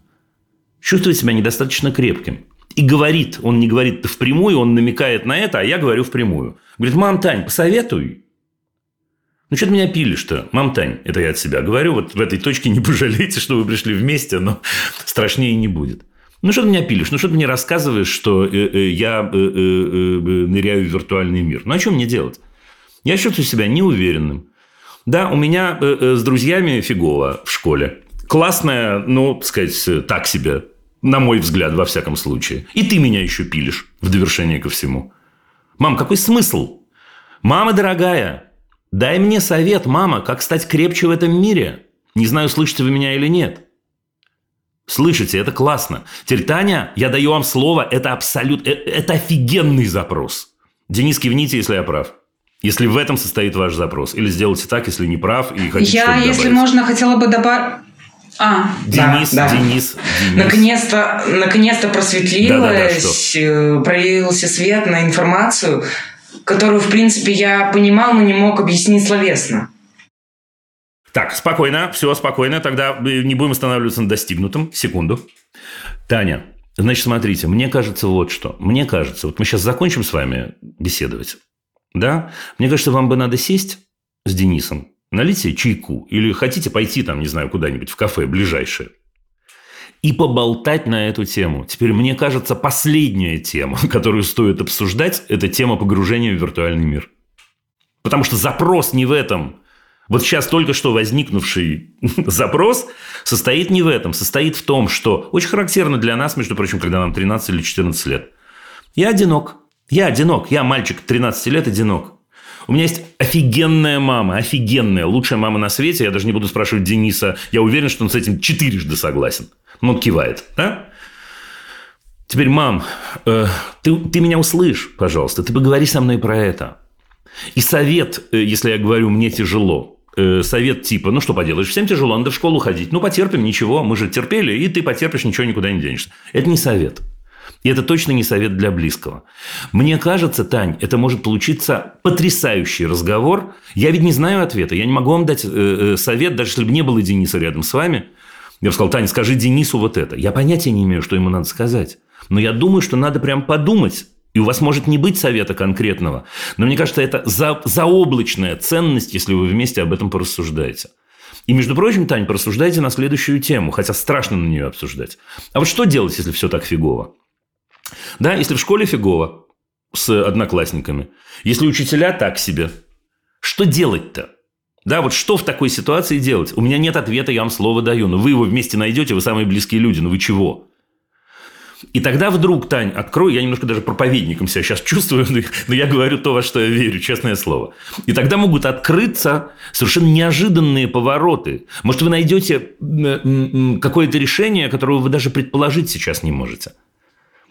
чувствует себя недостаточно крепким. И говорит, он не говорит впрямую, он намекает на это, а я говорю впрямую. Говорит, мам, Тань, посоветуй. Ну, что ты меня пилишь-то? Мам, Тань, это я от себя говорю. Вот в этой точке не пожалейте, что вы пришли вместе, но страшнее не будет. Ну, что ты меня пилишь? Ну, что ты мне рассказываешь, что э, э, я э, ныряю в виртуальный мир? Ну, а что мне делать? Я чувствую себя неуверенным. Да, у меня с друзьями фигово в школе. Классная, ну, так сказать, так себе, на мой взгляд, во всяком случае. И ты меня еще пилишь в довершение ко всему. Мам, какой смысл? Мама дорогая, дай мне совет, мама, как стать крепче в этом мире. Не знаю, слышите вы меня или нет. Слышите, это классно. Теперь, Таня, я даю вам слово, это абсолютно, это офигенный запрос. Денис, кивните, если я прав. Если в этом состоит ваш запрос. Или сделайте так, если не прав и хотите я, если добавить. можно, хотела бы добавить... А, Денис, Да, да. Денис, Денис. Наконец-то, наконец-то просветлилось, э, пролился свет на информацию, которую, в принципе, я понимал, но не мог объяснить словесно. Так, спокойно, все спокойно, тогда не будем останавливаться на достигнутом. Секунду. Таня, значит, смотрите, мне кажется вот что. Мне кажется, вот мы сейчас закончим с вами беседовать, да? Мне кажется, вам бы надо сесть с Денисом, налить себе чайку или хотите пойти там, не знаю, куда-нибудь в кафе ближайшее и поболтать на эту тему. Теперь, мне кажется, последняя тема, которую стоит обсуждать, это тема погружения в виртуальный мир. Потому что запрос не в этом. Вот сейчас только что возникнувший запрос состоит не в этом. Состоит в том, что очень характерно для нас, между прочим, когда нам 13 или 14 лет. Я одинок. Я одинок. Я мальчик 13 лет одинок. У меня есть офигенная мама, офигенная, лучшая мама на свете. Я даже не буду спрашивать Дениса. Я уверен, что он с этим четырежды согласен. Ну, кивает, да? Теперь, мам, э, ты, ты меня услышь, пожалуйста, ты поговори со мной про это. И совет, э, если я говорю, мне тяжело, э, совет типа, ну что поделаешь, всем тяжело, надо в школу ходить. Ну, потерпим, ничего, мы же терпели, и ты потерпишь, ничего никуда не денешься. Это не совет. И это точно не совет для близкого. Мне кажется, Тань, это может получиться потрясающий разговор. Я ведь не знаю ответа. Я не могу вам дать э, э, совет, даже если бы не было Дениса рядом с вами. Я бы сказал, Таня, скажи Денису вот это. Я понятия не имею, что ему надо сказать. Но я думаю, что надо прям подумать. И у вас может не быть совета конкретного. Но мне кажется, это за, заоблачная ценность, если вы вместе об этом порассуждаете. И, между прочим, Тань, порассуждайте на следующую тему, хотя страшно на нее обсуждать. А вот что делать, если все так фигово? Да, если в школе фигово с одноклассниками, если учителя так себе, что делать-то? Да, вот что в такой ситуации делать? У меня нет ответа, я вам слово даю. Но вы его вместе найдете, вы самые близкие люди. Но вы чего? И тогда вдруг, Тань, открой, я немножко даже проповедником себя сейчас чувствую, но я говорю то, во что я верю, честное слово. И тогда могут открыться совершенно неожиданные повороты. Может, вы найдете какое-то решение, которого вы даже предположить сейчас не можете.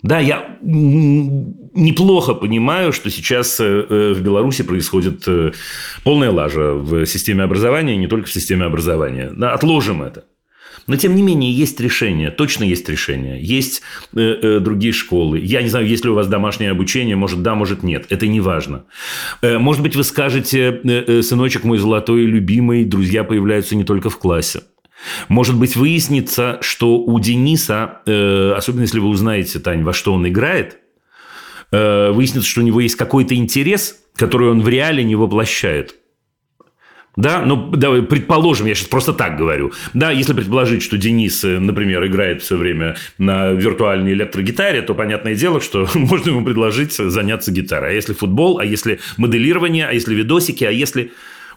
Да, я неплохо понимаю, что сейчас э, э, в Беларуси происходит э, полная лажа в системе образования, не только в системе образования. Да, отложим это. Но, тем не менее, есть решение, точно есть решение. Есть э, э, другие школы. Я не знаю, есть ли у вас домашнее обучение, может, да, может, нет. Это не важно. Э, может быть, вы скажете, э, э, сыночек мой золотой и любимый, друзья появляются не только в классе. Может быть, выяснится, что у Дениса, э, особенно если вы узнаете, Тань, во что он играет, э, выяснится, что у него есть какой-то интерес, который он в реале не воплощает. Да, ну, давай предположим, я сейчас просто так говорю. Да, если предположить, что Денис, э, например, играет все время на виртуальной электрогитаре, то понятное дело, что можно ему предложить заняться гитарой. А если футбол, а если моделирование, а если видосики, а если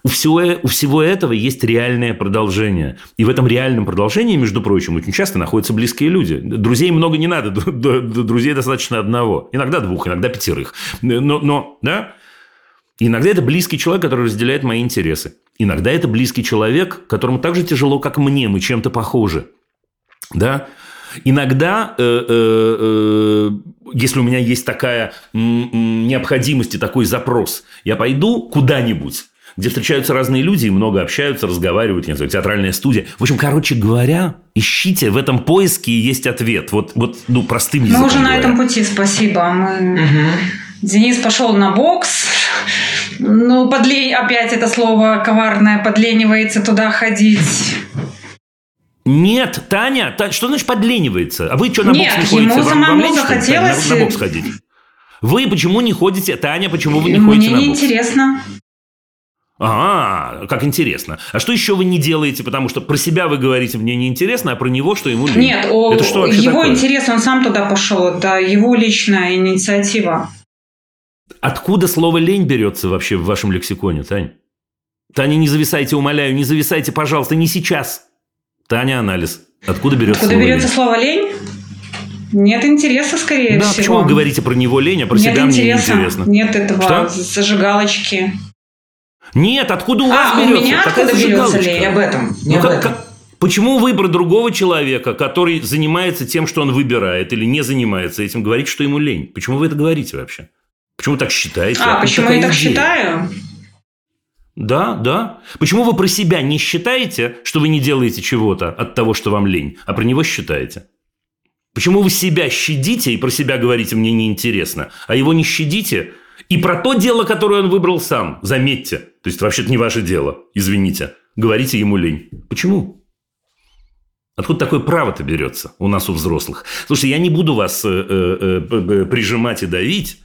у всего, у всего этого есть реальное продолжение. И в этом реальном продолжении, между прочим, очень часто находятся близкие люди. Друзей много не надо, друзей достаточно одного. Иногда двух, иногда пятерых. Но, но да? Иногда это близкий человек, который разделяет мои интересы. Иногда это близкий человек, которому так же тяжело, как мне, мы чем-то похожи. Да? Иногда, э, э, э, если у меня есть такая необходимость и такой запрос, я пойду куда-нибудь, где встречаются разные люди и много общаются, разговаривают, не знаю, театральная студия. В общем, короче говоря, ищите, в этом поиске есть ответ. Вот, вот ну, простым языком Мы уже говоря. на этом пути, спасибо. Мы... Угу. Денис пошел на бокс. Ну, подле... опять это слово коварное, подленивается туда ходить. Нет, Таня, Таня, что значит подленивается? А вы что, на Нет, бокс не ходите? ему Вам, вам самому Таня, захотелось- на, на бокс ходить? Вы почему не ходите, Таня, почему вы не ходите Мне на бокс? неинтересно. А, как интересно. А что еще вы не делаете? Потому что про себя вы говорите, мне неинтересно, а про него, что ему лень. Нет, о, Это что его такое? интерес, он сам туда пошел. Это его личная инициатива. Откуда слово «лень» берется вообще в вашем лексиконе, Тань? Таня, не зависайте, умоляю, не зависайте, пожалуйста, не сейчас. Таня, анализ. Откуда берется Откуда слово берется «лень»? слово лень? Нет интереса, скорее Да, всего. почему вы говорите про него лень, а про Нет себя интереса. мне неинтересно? Нет этого Что? зажигалочки. Нет, откуда у вас А, у берется? меня Какая откуда берется лень? Об этом. Не Ну, об как- этом. как- Почему вы про другого человека, который занимается тем, что он выбирает, или не занимается этим, говорите, что ему лень? Почему вы это говорите вообще? Почему вы так считаете? А, Откуда почему я так идея? считаю? Да, да. Почему вы про себя не считаете, что вы не делаете чего-то от того, что вам лень, а про него считаете? Почему вы себя щадите и про себя говорите «мне неинтересно», а его не щадите и про то дело, которое он выбрал сам, заметьте. То есть, вообще-то не ваше дело, извините. говорите ему лень. Почему? Откуда такое право-то берется у нас у взрослых? Слушайте, я не буду вас э, э, э, прижимать и давить.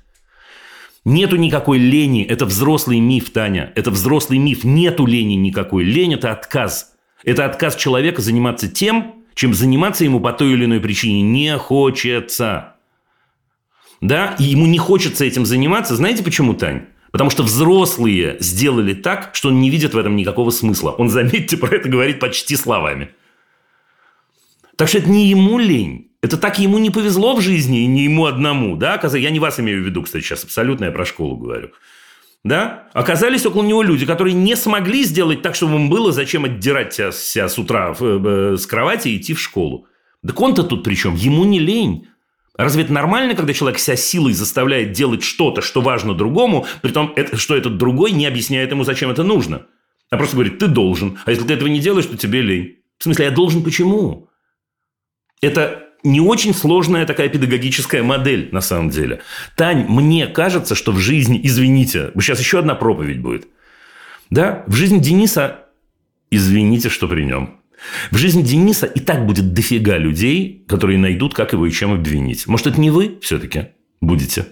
Нету никакой лени. Это взрослый миф, Таня. Это взрослый миф. Нету лени никакой. Лень – это отказ. Это отказ человека заниматься тем, чем заниматься ему по той или иной причине не хочется. Да, и ему не хочется этим заниматься. Знаете почему, Тань? Потому что взрослые сделали так, что он не видит в этом никакого смысла. Он, заметьте, про это говорит почти словами. Так что это не ему лень. Это так ему не повезло в жизни, и не ему одному. Да? Я не вас имею в виду, кстати, сейчас абсолютно я про школу говорю. Да? Оказались около него люди, которые не смогли сделать так, чтобы ему было зачем отдирать себя, с утра э, с кровати и идти в школу. Так он-то тут при чем? Ему не лень. Разве это нормально, когда человек себя силой заставляет делать что-то, что важно другому, при том, что этот другой не объясняет ему, зачем это нужно? А просто говорит, ты должен. А если ты этого не делаешь, то тебе лень. В смысле, я должен почему? Это не очень сложная такая педагогическая модель, на самом деле. Тань, мне кажется, что в жизни, извините, сейчас еще одна проповедь будет. Да, в жизни Дениса, извините, что при нем. В жизни Дениса и так будет дофига людей, которые найдут, как его и чем обвинить. Может, это не вы все-таки будете?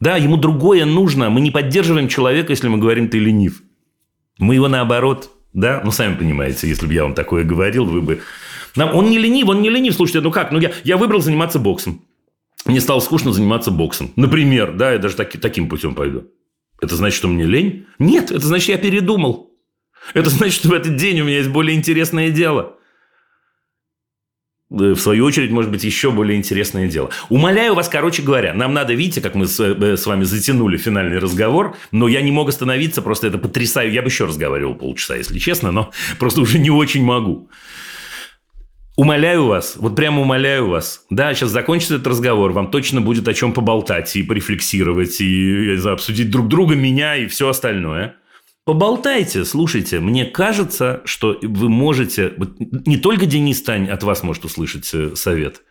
Да, ему другое нужно. Мы не поддерживаем человека, если мы говорим «ты ленив». Мы его наоборот, да, ну, сами понимаете, если бы я вам такое говорил, вы бы он не ленив, он не ленив. Слушайте, ну как? Ну, я, я выбрал заниматься боксом. Мне стало скучно заниматься боксом. Например, да, я даже так, таким путем пойду. Это значит, что мне лень? Нет, это значит, я передумал. Это значит, что в этот день у меня есть более интересное дело. В свою очередь, может быть, еще более интересное дело. Умоляю вас, короче говоря, нам надо, видите, как мы с, э, вами затянули финальный разговор, но я не мог остановиться, просто это потрясаю. Я бы еще разговаривал полчаса, если честно, но просто уже не очень могу. Умоляю вас, вот прямо умоляю вас. Да, сейчас закончится этот разговор, вам точно будет о чем поболтать и порефлексировать, и обсудить друг друга, меня и все остальное. Поболтайте, слушайте. Мне кажется, что вы можете... Не только Денис Тань от вас может услышать э, совет,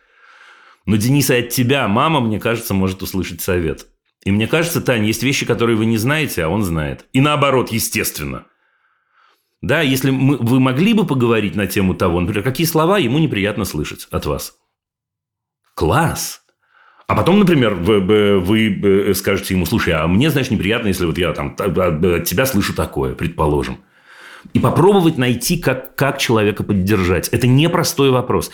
но Денис и от тебя, мама, мне кажется, может услышать совет. И мне кажется, Тань, есть вещи, которые вы не знаете, а он знает. И наоборот, естественно – да, если мы, вы могли бы поговорить на тему того, например, какие слова ему неприятно слышать от вас. Класс! А потом, например, вы, вы скажете ему, слушай, а мне, знаешь, неприятно, если вот я там от тебя слышу такое, предположим. И попробовать найти, как, как человека поддержать. Это непростой вопрос.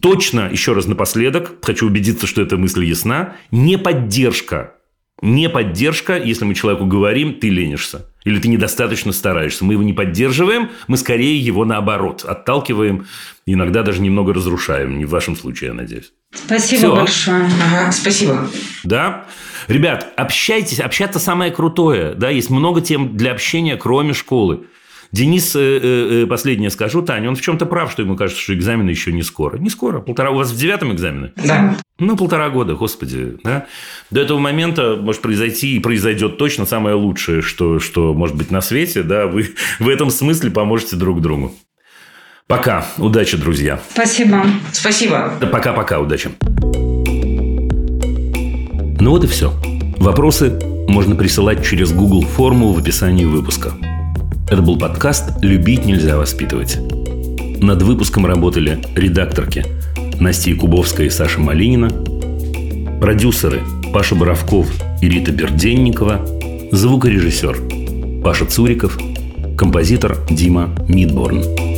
Точно, еще раз напоследок, хочу убедиться, что эта мысль ясна, не поддержка не поддержка, если мы человеку говорим, ты ленишься. Или ты недостаточно стараешься. Мы его не поддерживаем, мы скорее его наоборот отталкиваем, иногда даже немного разрушаем. Не в вашем случае, я надеюсь. Спасибо Все. большое. Ага, спасибо. Да? Ребят, общайтесь. Общаться самое крутое. Да, есть много тем для общения, кроме школы. Денис, э, э, э, последнее скажу, Таня, он в чем-то прав, что ему кажется, что экзамены еще не скоро. Не скоро. Полтора. У вас в девятом экзамены? Да. Ну, полтора года, господи. Да? До этого момента может произойти и произойдет точно самое лучшее, что, что может быть на свете. Да? Вы в этом смысле поможете друг другу. Пока. Удачи, друзья. Спасибо. Спасибо. Пока-пока. Удачи. Ну вот и все. Вопросы можно присылать через Google форму в описании выпуска. Это был подкаст «Любить нельзя воспитывать». Над выпуском работали редакторки Настя Якубовская и Саша Малинина, продюсеры Паша Боровков и Рита Берденникова, звукорежиссер Паша Цуриков, композитор Дима Мидборн.